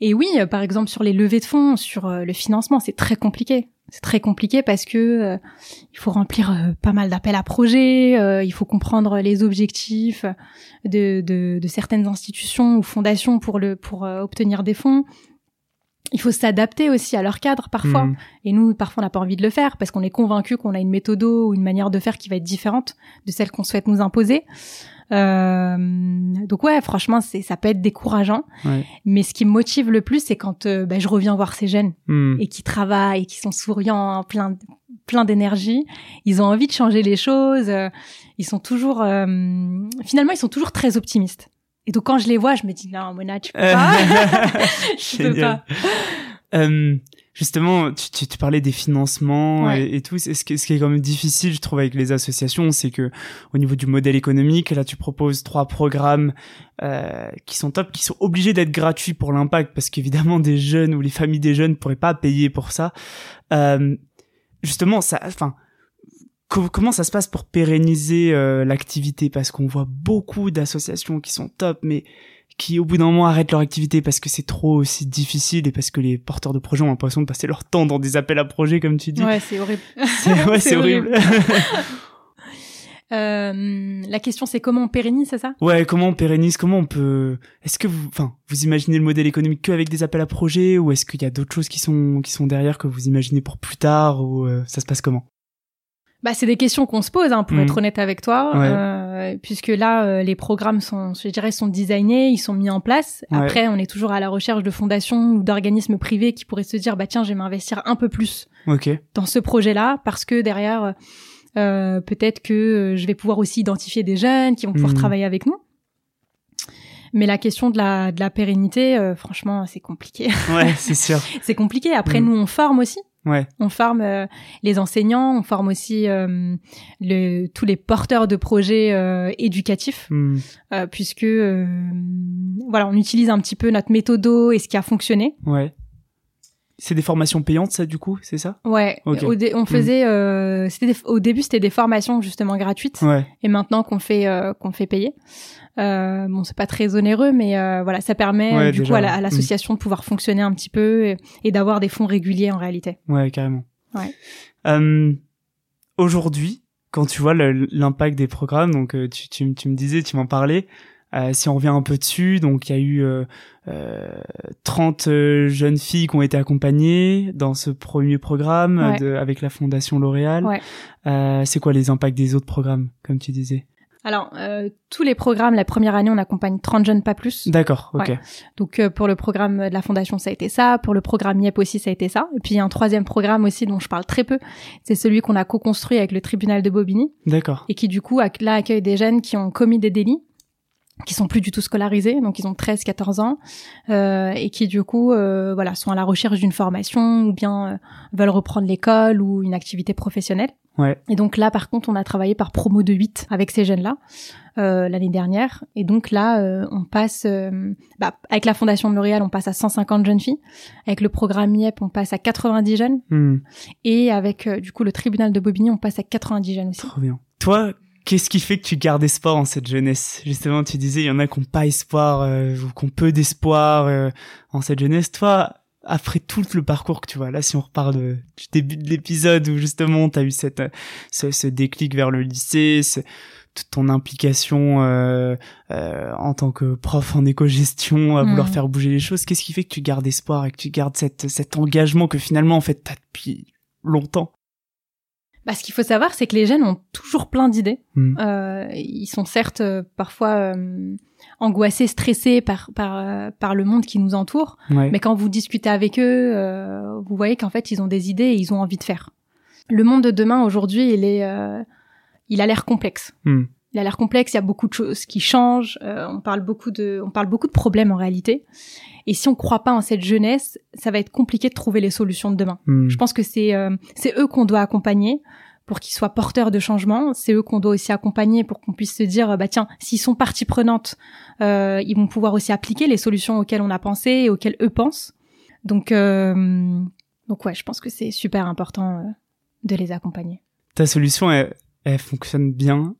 Et oui, euh, par exemple sur les levées de fonds, sur euh, le financement, c'est très compliqué. C'est très compliqué parce que euh, il faut remplir pas mal d'appels à projets, il faut comprendre les objectifs de, certaines institutions ou fondations pour obtenir des fonds. Il faut s'adapter aussi à leur cadre parfois. Mmh. Et nous, parfois, on n'a pas envie de le faire parce qu'on est convaincu qu'on a une méthode ou une manière de faire qui va être différente de celle qu'on souhaite nous imposer. Euh, donc ouais, franchement, c'est ça peut être décourageant. Mais ce qui me motive le plus, c'est quand euh, bah, je reviens voir ces jeunes hmm. et qui travaillent et qui sont souriants, plein plein d'énergie. Ils ont envie de changer les choses. Euh, ils sont toujours, finalement, ils sont toujours très optimistes. Et donc quand je les vois, je me dis non, Mona, tu peux pas. je peux pas justement, tu, tu, parlais des financements et, tout. Ce qui, ce qui est quand même difficile, je trouve, avec les associations, c'est que au niveau du modèle économique, là, tu proposes trois programmes euh, qui sont top, qui sont obligés d'être gratuits pour l'impact, parce qu'évidemment, des jeunes ou les familles des jeunes pourraient pas payer pour ça. Euh, justement, ça, enfin. Comment ça se passe pour pérenniser euh, l'activité? Parce qu'on voit beaucoup d'associations qui sont top, mais qui au bout d'un moment arrêtent leur activité parce que c'est trop aussi difficile et parce que les porteurs de projets ont l'impression de passer leur temps dans des appels à projets comme tu dis. Ouais, c'est horrible. C'est ouais, c'est horrible. Euh, la question c'est comment on pérennise, c'est ça? Ouais, comment on pérennise, comment on peut. Est-ce que vous, enfin, vous imaginez le modèle économique que avec des appels à projets ou est-ce qu'il y a d'autres choses qui sont qui sont derrière que vous imaginez pour plus tard ou euh, ça se passe comment? Bah, c'est des questions qu'on se pose, hein, pour mm. être honnête avec toi, euh, puisque là, euh, les programmes sont, je dirais, sont designés, ils sont mis en place. Après, on est toujours à la recherche de fondations ou d'organismes privés qui pourraient se dire, bah tiens, je vais m'investir un peu plus dans ce projet-là, parce que derrière, euh, peut-être que je vais pouvoir aussi identifier des jeunes qui vont pouvoir mm. travailler avec nous. Mais la question de la, de la pérennité, franchement, c'est compliqué. Ouais, c'est sûr. c'est compliqué. Après, mm. nous, on forme aussi. Ouais. On forme euh, les enseignants, on forme aussi euh, le, tous les porteurs de projets euh, éducatifs, hmm. puisque voilà, on utilise un petit peu notre méthodo et ce qui a fonctionné. Ouais. C'est des formations payantes, ça, du coup, c'est ça? Ouais. on hmm. faisait, c'était au début, c'était des formations justement gratuites, ouais. et maintenant qu'on fait qu'on fait payer. Euh, bon, c'est pas très onéreux, mais euh, voilà, ça permet du coup à mm. l'association de pouvoir fonctionner un petit peu et, d'avoir des fonds réguliers en réalité. Ouais, carrément. Ouais. Euh, Aujourd'hui, quand tu vois l'impact des programmes, donc euh, tu, tu, tu me disais, tu m'en parlais. Euh, si on revient un peu dessus, donc il y a eu euh, 30 jeunes filles qui ont été accompagnées dans ce premier programme avec la Fondation L'Oréal. Ouais. c'est quoi les impacts des autres programmes, comme tu disais? Alors, euh, tous les programmes, la première année, on accompagne 30 jeunes, pas plus. D'accord, ok. Donc, euh, pour le programme de la Fondation, ça a été ça. Pour le programme IEP aussi, ça a été ça. Et puis, il y a un troisième programme aussi dont je parle très peu. C'est celui qu'on a co-construit avec le tribunal de Bobigny. D'accord. Et qui, du coup, là, accueille des jeunes qui ont commis des délits qui sont plus du tout scolarisés, donc ils ont 13, 14 ans, euh, et qui du coup, euh, voilà, sont à la recherche d'une formation ou bien euh, veulent reprendre l'école ou une activité professionnelle. Ouais. Et donc là, par contre, on a travaillé par promo de 8 avec ces jeunes-là euh, l'année dernière, et donc là, euh, on passe, bah, avec la fondation de L'Oréal, on passe à 150 jeunes filles, avec le programme IEP, on passe à 90 jeunes, hmm. et avec du coup le tribunal de Bobigny, on passe à 90 jeunes aussi. Trop bien. Toi, Qu'est-ce qui fait que tu gardes espoir en cette jeunesse? Justement, tu disais, il y en a qui n'ont pas espoir euh, ou qui ont peu d'espoir euh, en cette jeunesse. Toi, après tout le parcours que tu vois, là, si on repart de, du début de l'épisode où justement tu as eu cette, ce, ce, déclic vers le lycée, toute ton implication euh, euh, en tant que prof en éco-gestion, à vouloir mm. faire bouger les choses, qu'est-ce qui fait que tu gardes espoir et que tu gardes cette, cet engagement que finalement, en fait, tu as depuis longtemps bah, ce qu'il faut savoir, c'est que les jeunes ont toujours plein d'idées. Hmm. Euh, ils sont certes euh, parfois euh, angoissés, stressés par par euh, par le monde qui nous entoure, mais quand vous discutez avec eux, vous voyez qu'en fait ils ont des idées et ils ont envie de faire. Le monde de demain aujourd'hui, il est, il a l'air complexe. Hmm. Il a l'air complexe. Il y a beaucoup de choses qui changent. on parle beaucoup de, on parle beaucoup de problèmes en réalité. Et si on croit pas en cette jeunesse, ça va être compliqué de trouver les solutions de demain. Hmm. Je pense que c'est euh, c'est eux qu'on doit accompagner pour qu'ils soient porteurs de changement. C'est eux qu'on doit aussi accompagner pour qu'on puisse se dire, bah tiens, s'ils sont partie prenante, euh, ils vont pouvoir aussi appliquer les solutions auxquelles on a pensé et auxquelles eux pensent. Donc, euh, donc ouais, je pense que c'est super important euh, de les accompagner. Ta solution, elle, elle fonctionne bien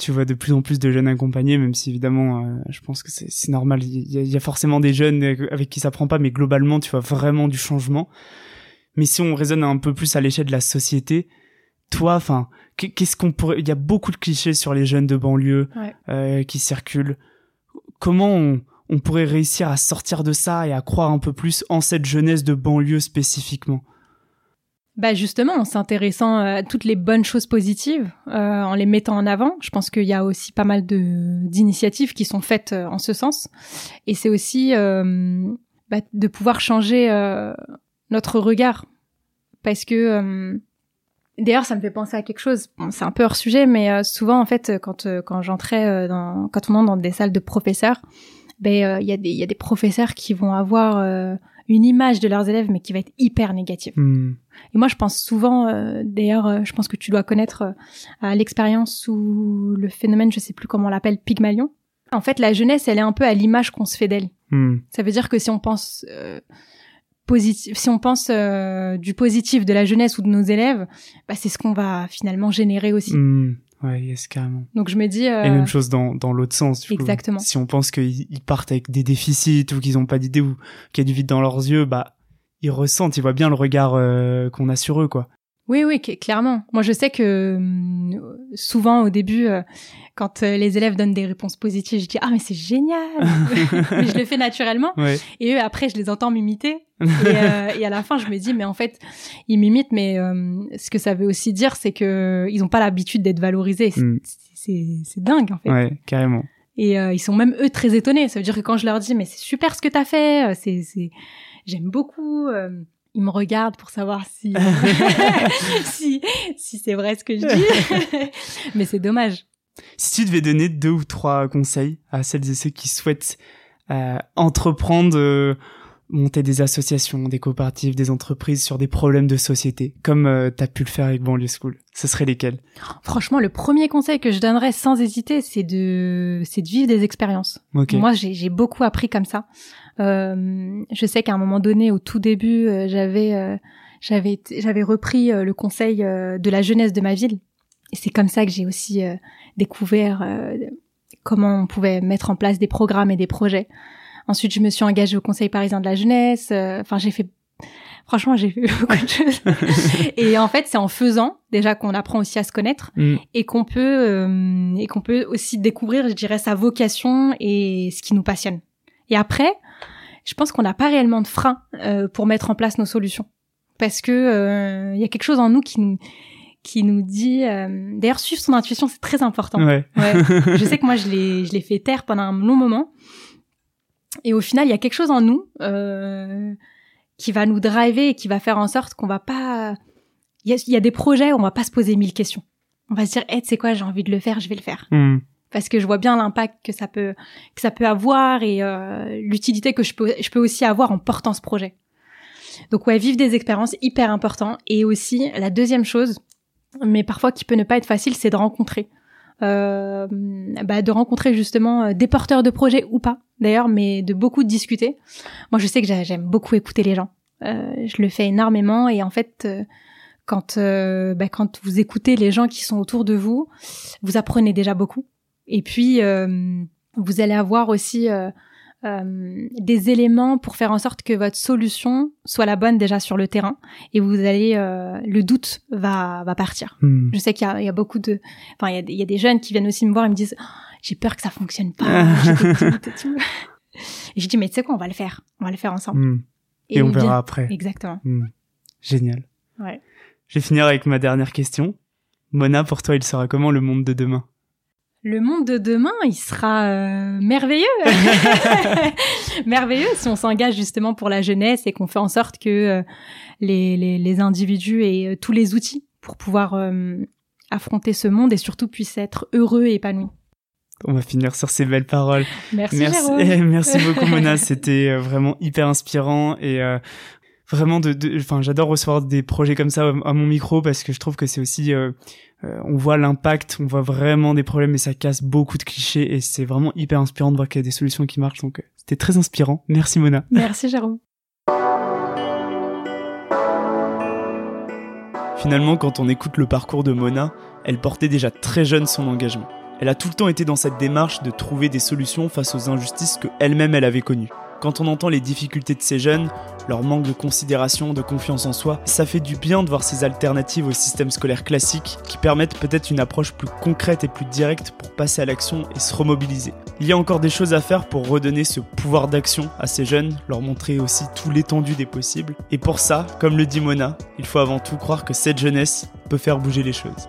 tu vois de plus en plus de jeunes accompagnés, même si évidemment, euh, je pense que c'est normal. Il y, a, forcément des jeunes avec qui ça prend pas, mais globalement, tu vois vraiment du changement. Mais si on raisonne un peu plus à l'échelle de la société, toi, enfin, qu'est-ce qu'on pourrait Il y a beaucoup de clichés sur les jeunes de banlieue euh, qui circulent. Comment on, on pourrait réussir à sortir de ça et à croire un peu plus en cette jeunesse de banlieue spécifiquement? Bah justement, en s'intéressant à toutes les bonnes choses positives, euh, en les mettant en avant. Je pense qu'il y a aussi pas mal de d'initiatives qui sont faites euh, en ce sens. Et c'est aussi euh, bah, de pouvoir changer notre regard, parce que D'ailleurs, ça me fait penser à quelque chose. c'est un peu hors sujet, mais souvent, en fait, quand quand j'entrais dans, quand on entre dans des salles de professeurs, ben il y a des il y a des professeurs qui vont avoir une image de leurs élèves, mais qui va être hyper négative. Hmm. Et moi, je pense souvent, euh, d'ailleurs, euh, je pense que tu dois connaître euh, l'expérience ou le phénomène, je sais plus comment on l'appelle, Pygmalion. En fait, la jeunesse, elle est un peu à l'image qu'on se fait d'elle. Hmm. Ça veut dire que si on pense positif, si on pense du positif de la jeunesse ou de nos élèves, bah, c'est ce qu'on va finalement générer aussi. Hmm. Ouais, yes, carrément. Donc je me dis. Euh... Et même chose dans, dans l'autre sens. Du Exactement. Si on pense qu'ils partent avec des déficits ou qu'ils ont pas d'idée ou qu'il y a du vide dans leurs yeux, bah ils ressentent, ils voient bien le regard euh, qu'on a sur eux, quoi. Oui, oui, clairement. Moi, je sais que hum, souvent au début, euh, quand euh, les élèves donnent des réponses positives, je dis ah mais c'est génial. mais je le fais naturellement. Et eux après, je les entends m'imiter. Euh, et, à la fin, je me dis mais en fait, ils m'imitent, mais ce que ça veut aussi dire, c'est que ils n'ont pas l'habitude d'être valorisés. Mm. C'est dingue en fait. Ouais, carrément. Et ils sont même eux très étonnés. Ça veut dire que quand je leur dis mais c'est super ce que t'as fait, c'est j'aime beaucoup il me regarde pour savoir si si, si c'est vrai ce que je dis. Mais c'est dommage. Si tu devais donner deux ou trois conseils à celles et ceux qui souhaitent euh, entreprendre, euh, monter des associations, des coopératives, des entreprises sur des problèmes de société, comme euh, tu as pu le faire avec Banlieue School, ce serait lesquels? Franchement, le premier conseil que je donnerais sans hésiter, c'est de c'est de vivre des expériences. Moi, j'ai beaucoup appris comme ça. Euh, je sais qu'à un moment donné, au tout début, euh, j'avais euh, j'avais j'avais repris le conseil de la jeunesse de ma ville. Et c'est comme ça que j'ai aussi découvert comment on pouvait mettre en place des programmes et des projets. Ensuite, je me suis engagée au Conseil parisien de la jeunesse. Enfin, j'ai fait franchement, j'ai fait beaucoup de choses. et en fait, c'est en faisant déjà qu'on apprend aussi à se connaître mm. et qu'on peut et qu'on peut aussi découvrir, je dirais, sa vocation et ce qui nous passionne. Et après, je pense qu'on n'a pas réellement de frein euh, pour mettre en place nos solutions. Parce que il euh, y a quelque chose en nous qui nous qui nous dit euh, d'ailleurs suivre son intuition c'est très important. Ouais. je sais que moi je l'ai je l'ai fait taire pendant un long moment et au final il y a quelque chose en nous qui va nous driver et qui va faire en sorte qu'on va pas il y a, y a, des projets où on va pas se poser mille questions. On va se dire, hey, tu sais quoi, j'ai envie de le faire, je vais le faire. Hmm parce que je vois bien l'impact que ça peut que ça peut avoir et euh, l'utilité que je peux je peux aussi avoir en portant ce projet. Donc ouais, vivre des expériences hyper important et aussi la deuxième chose, mais parfois qui peut ne pas être facile, c'est de rencontrer. Euh, bah, de rencontrer justement euh, des porteurs de projets ou pas d'ailleurs, mais de beaucoup discuter. Moi, je sais que j'aime beaucoup écouter les gens. Euh, je le fais énormément et en fait, euh, quand bah, quand vous écoutez les gens qui sont autour de vous, vous apprenez déjà beaucoup. Et puis, euh, vous allez avoir aussi euh, euh, des éléments pour faire en sorte que votre solution soit la bonne déjà sur le terrain et vous allez le doute va va partir. Hmm. Je sais qu'il y, y a, beaucoup de enfin il y, y a, des jeunes qui viennent aussi me voir et me disent oh, j'ai peur que ça fonctionne pas. et je dis mais tu sais quoi on va le faire, on va le faire ensemble. Hmm. Et, on verra après. Exactement. Hmm. Génial. Ouais. Je vais finir avec ma dernière question. Mona, pour toi, il sera comment le monde de demain? Le monde de demain, il sera euh, merveilleux. merveilleux si on s'engage justement pour la jeunesse et qu'on fait en sorte que euh, les, les, individus aient euh, tous les outils pour pouvoir affronter ce monde et surtout puissent être heureux et épanouis. On va finir sur ces belles paroles. Merci. Merci, merci beaucoup Mona, c'était vraiment hyper inspirant et vraiment de, enfin j'adore recevoir des projets comme ça à mon micro parce que je trouve que c'est aussi euh, euh, on voit l'impact on voit vraiment des problèmes et ça casse beaucoup de clichés et c'est vraiment hyper inspirant de voir qu'il y a des solutions qui marchent. Donc euh, c'était très inspirant. Merci Mona. Merci Jérôme. Finalement quand on écoute le parcours de Mona elle portait déjà très jeune son engagement. Elle a tout le temps été dans cette démarche de trouver des solutions face aux injustices que elle-même elle avait connues quand on entend les difficultés de ces jeunes, leur manque de considération, de confiance en soi, ça fait du bien de voir ces alternatives au système scolaire classique qui permettent peut-être une approche plus concrète et plus directe pour passer à l'action et se remobiliser. Il y a encore des choses à faire pour redonner ce pouvoir d'action à ces jeunes, leur montrer aussi tout l'étendue des possibles. Et pour ça, comme le dit Mona, il faut avant tout croire que cette jeunesse peut faire bouger les choses.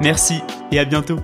Merci et à bientôt.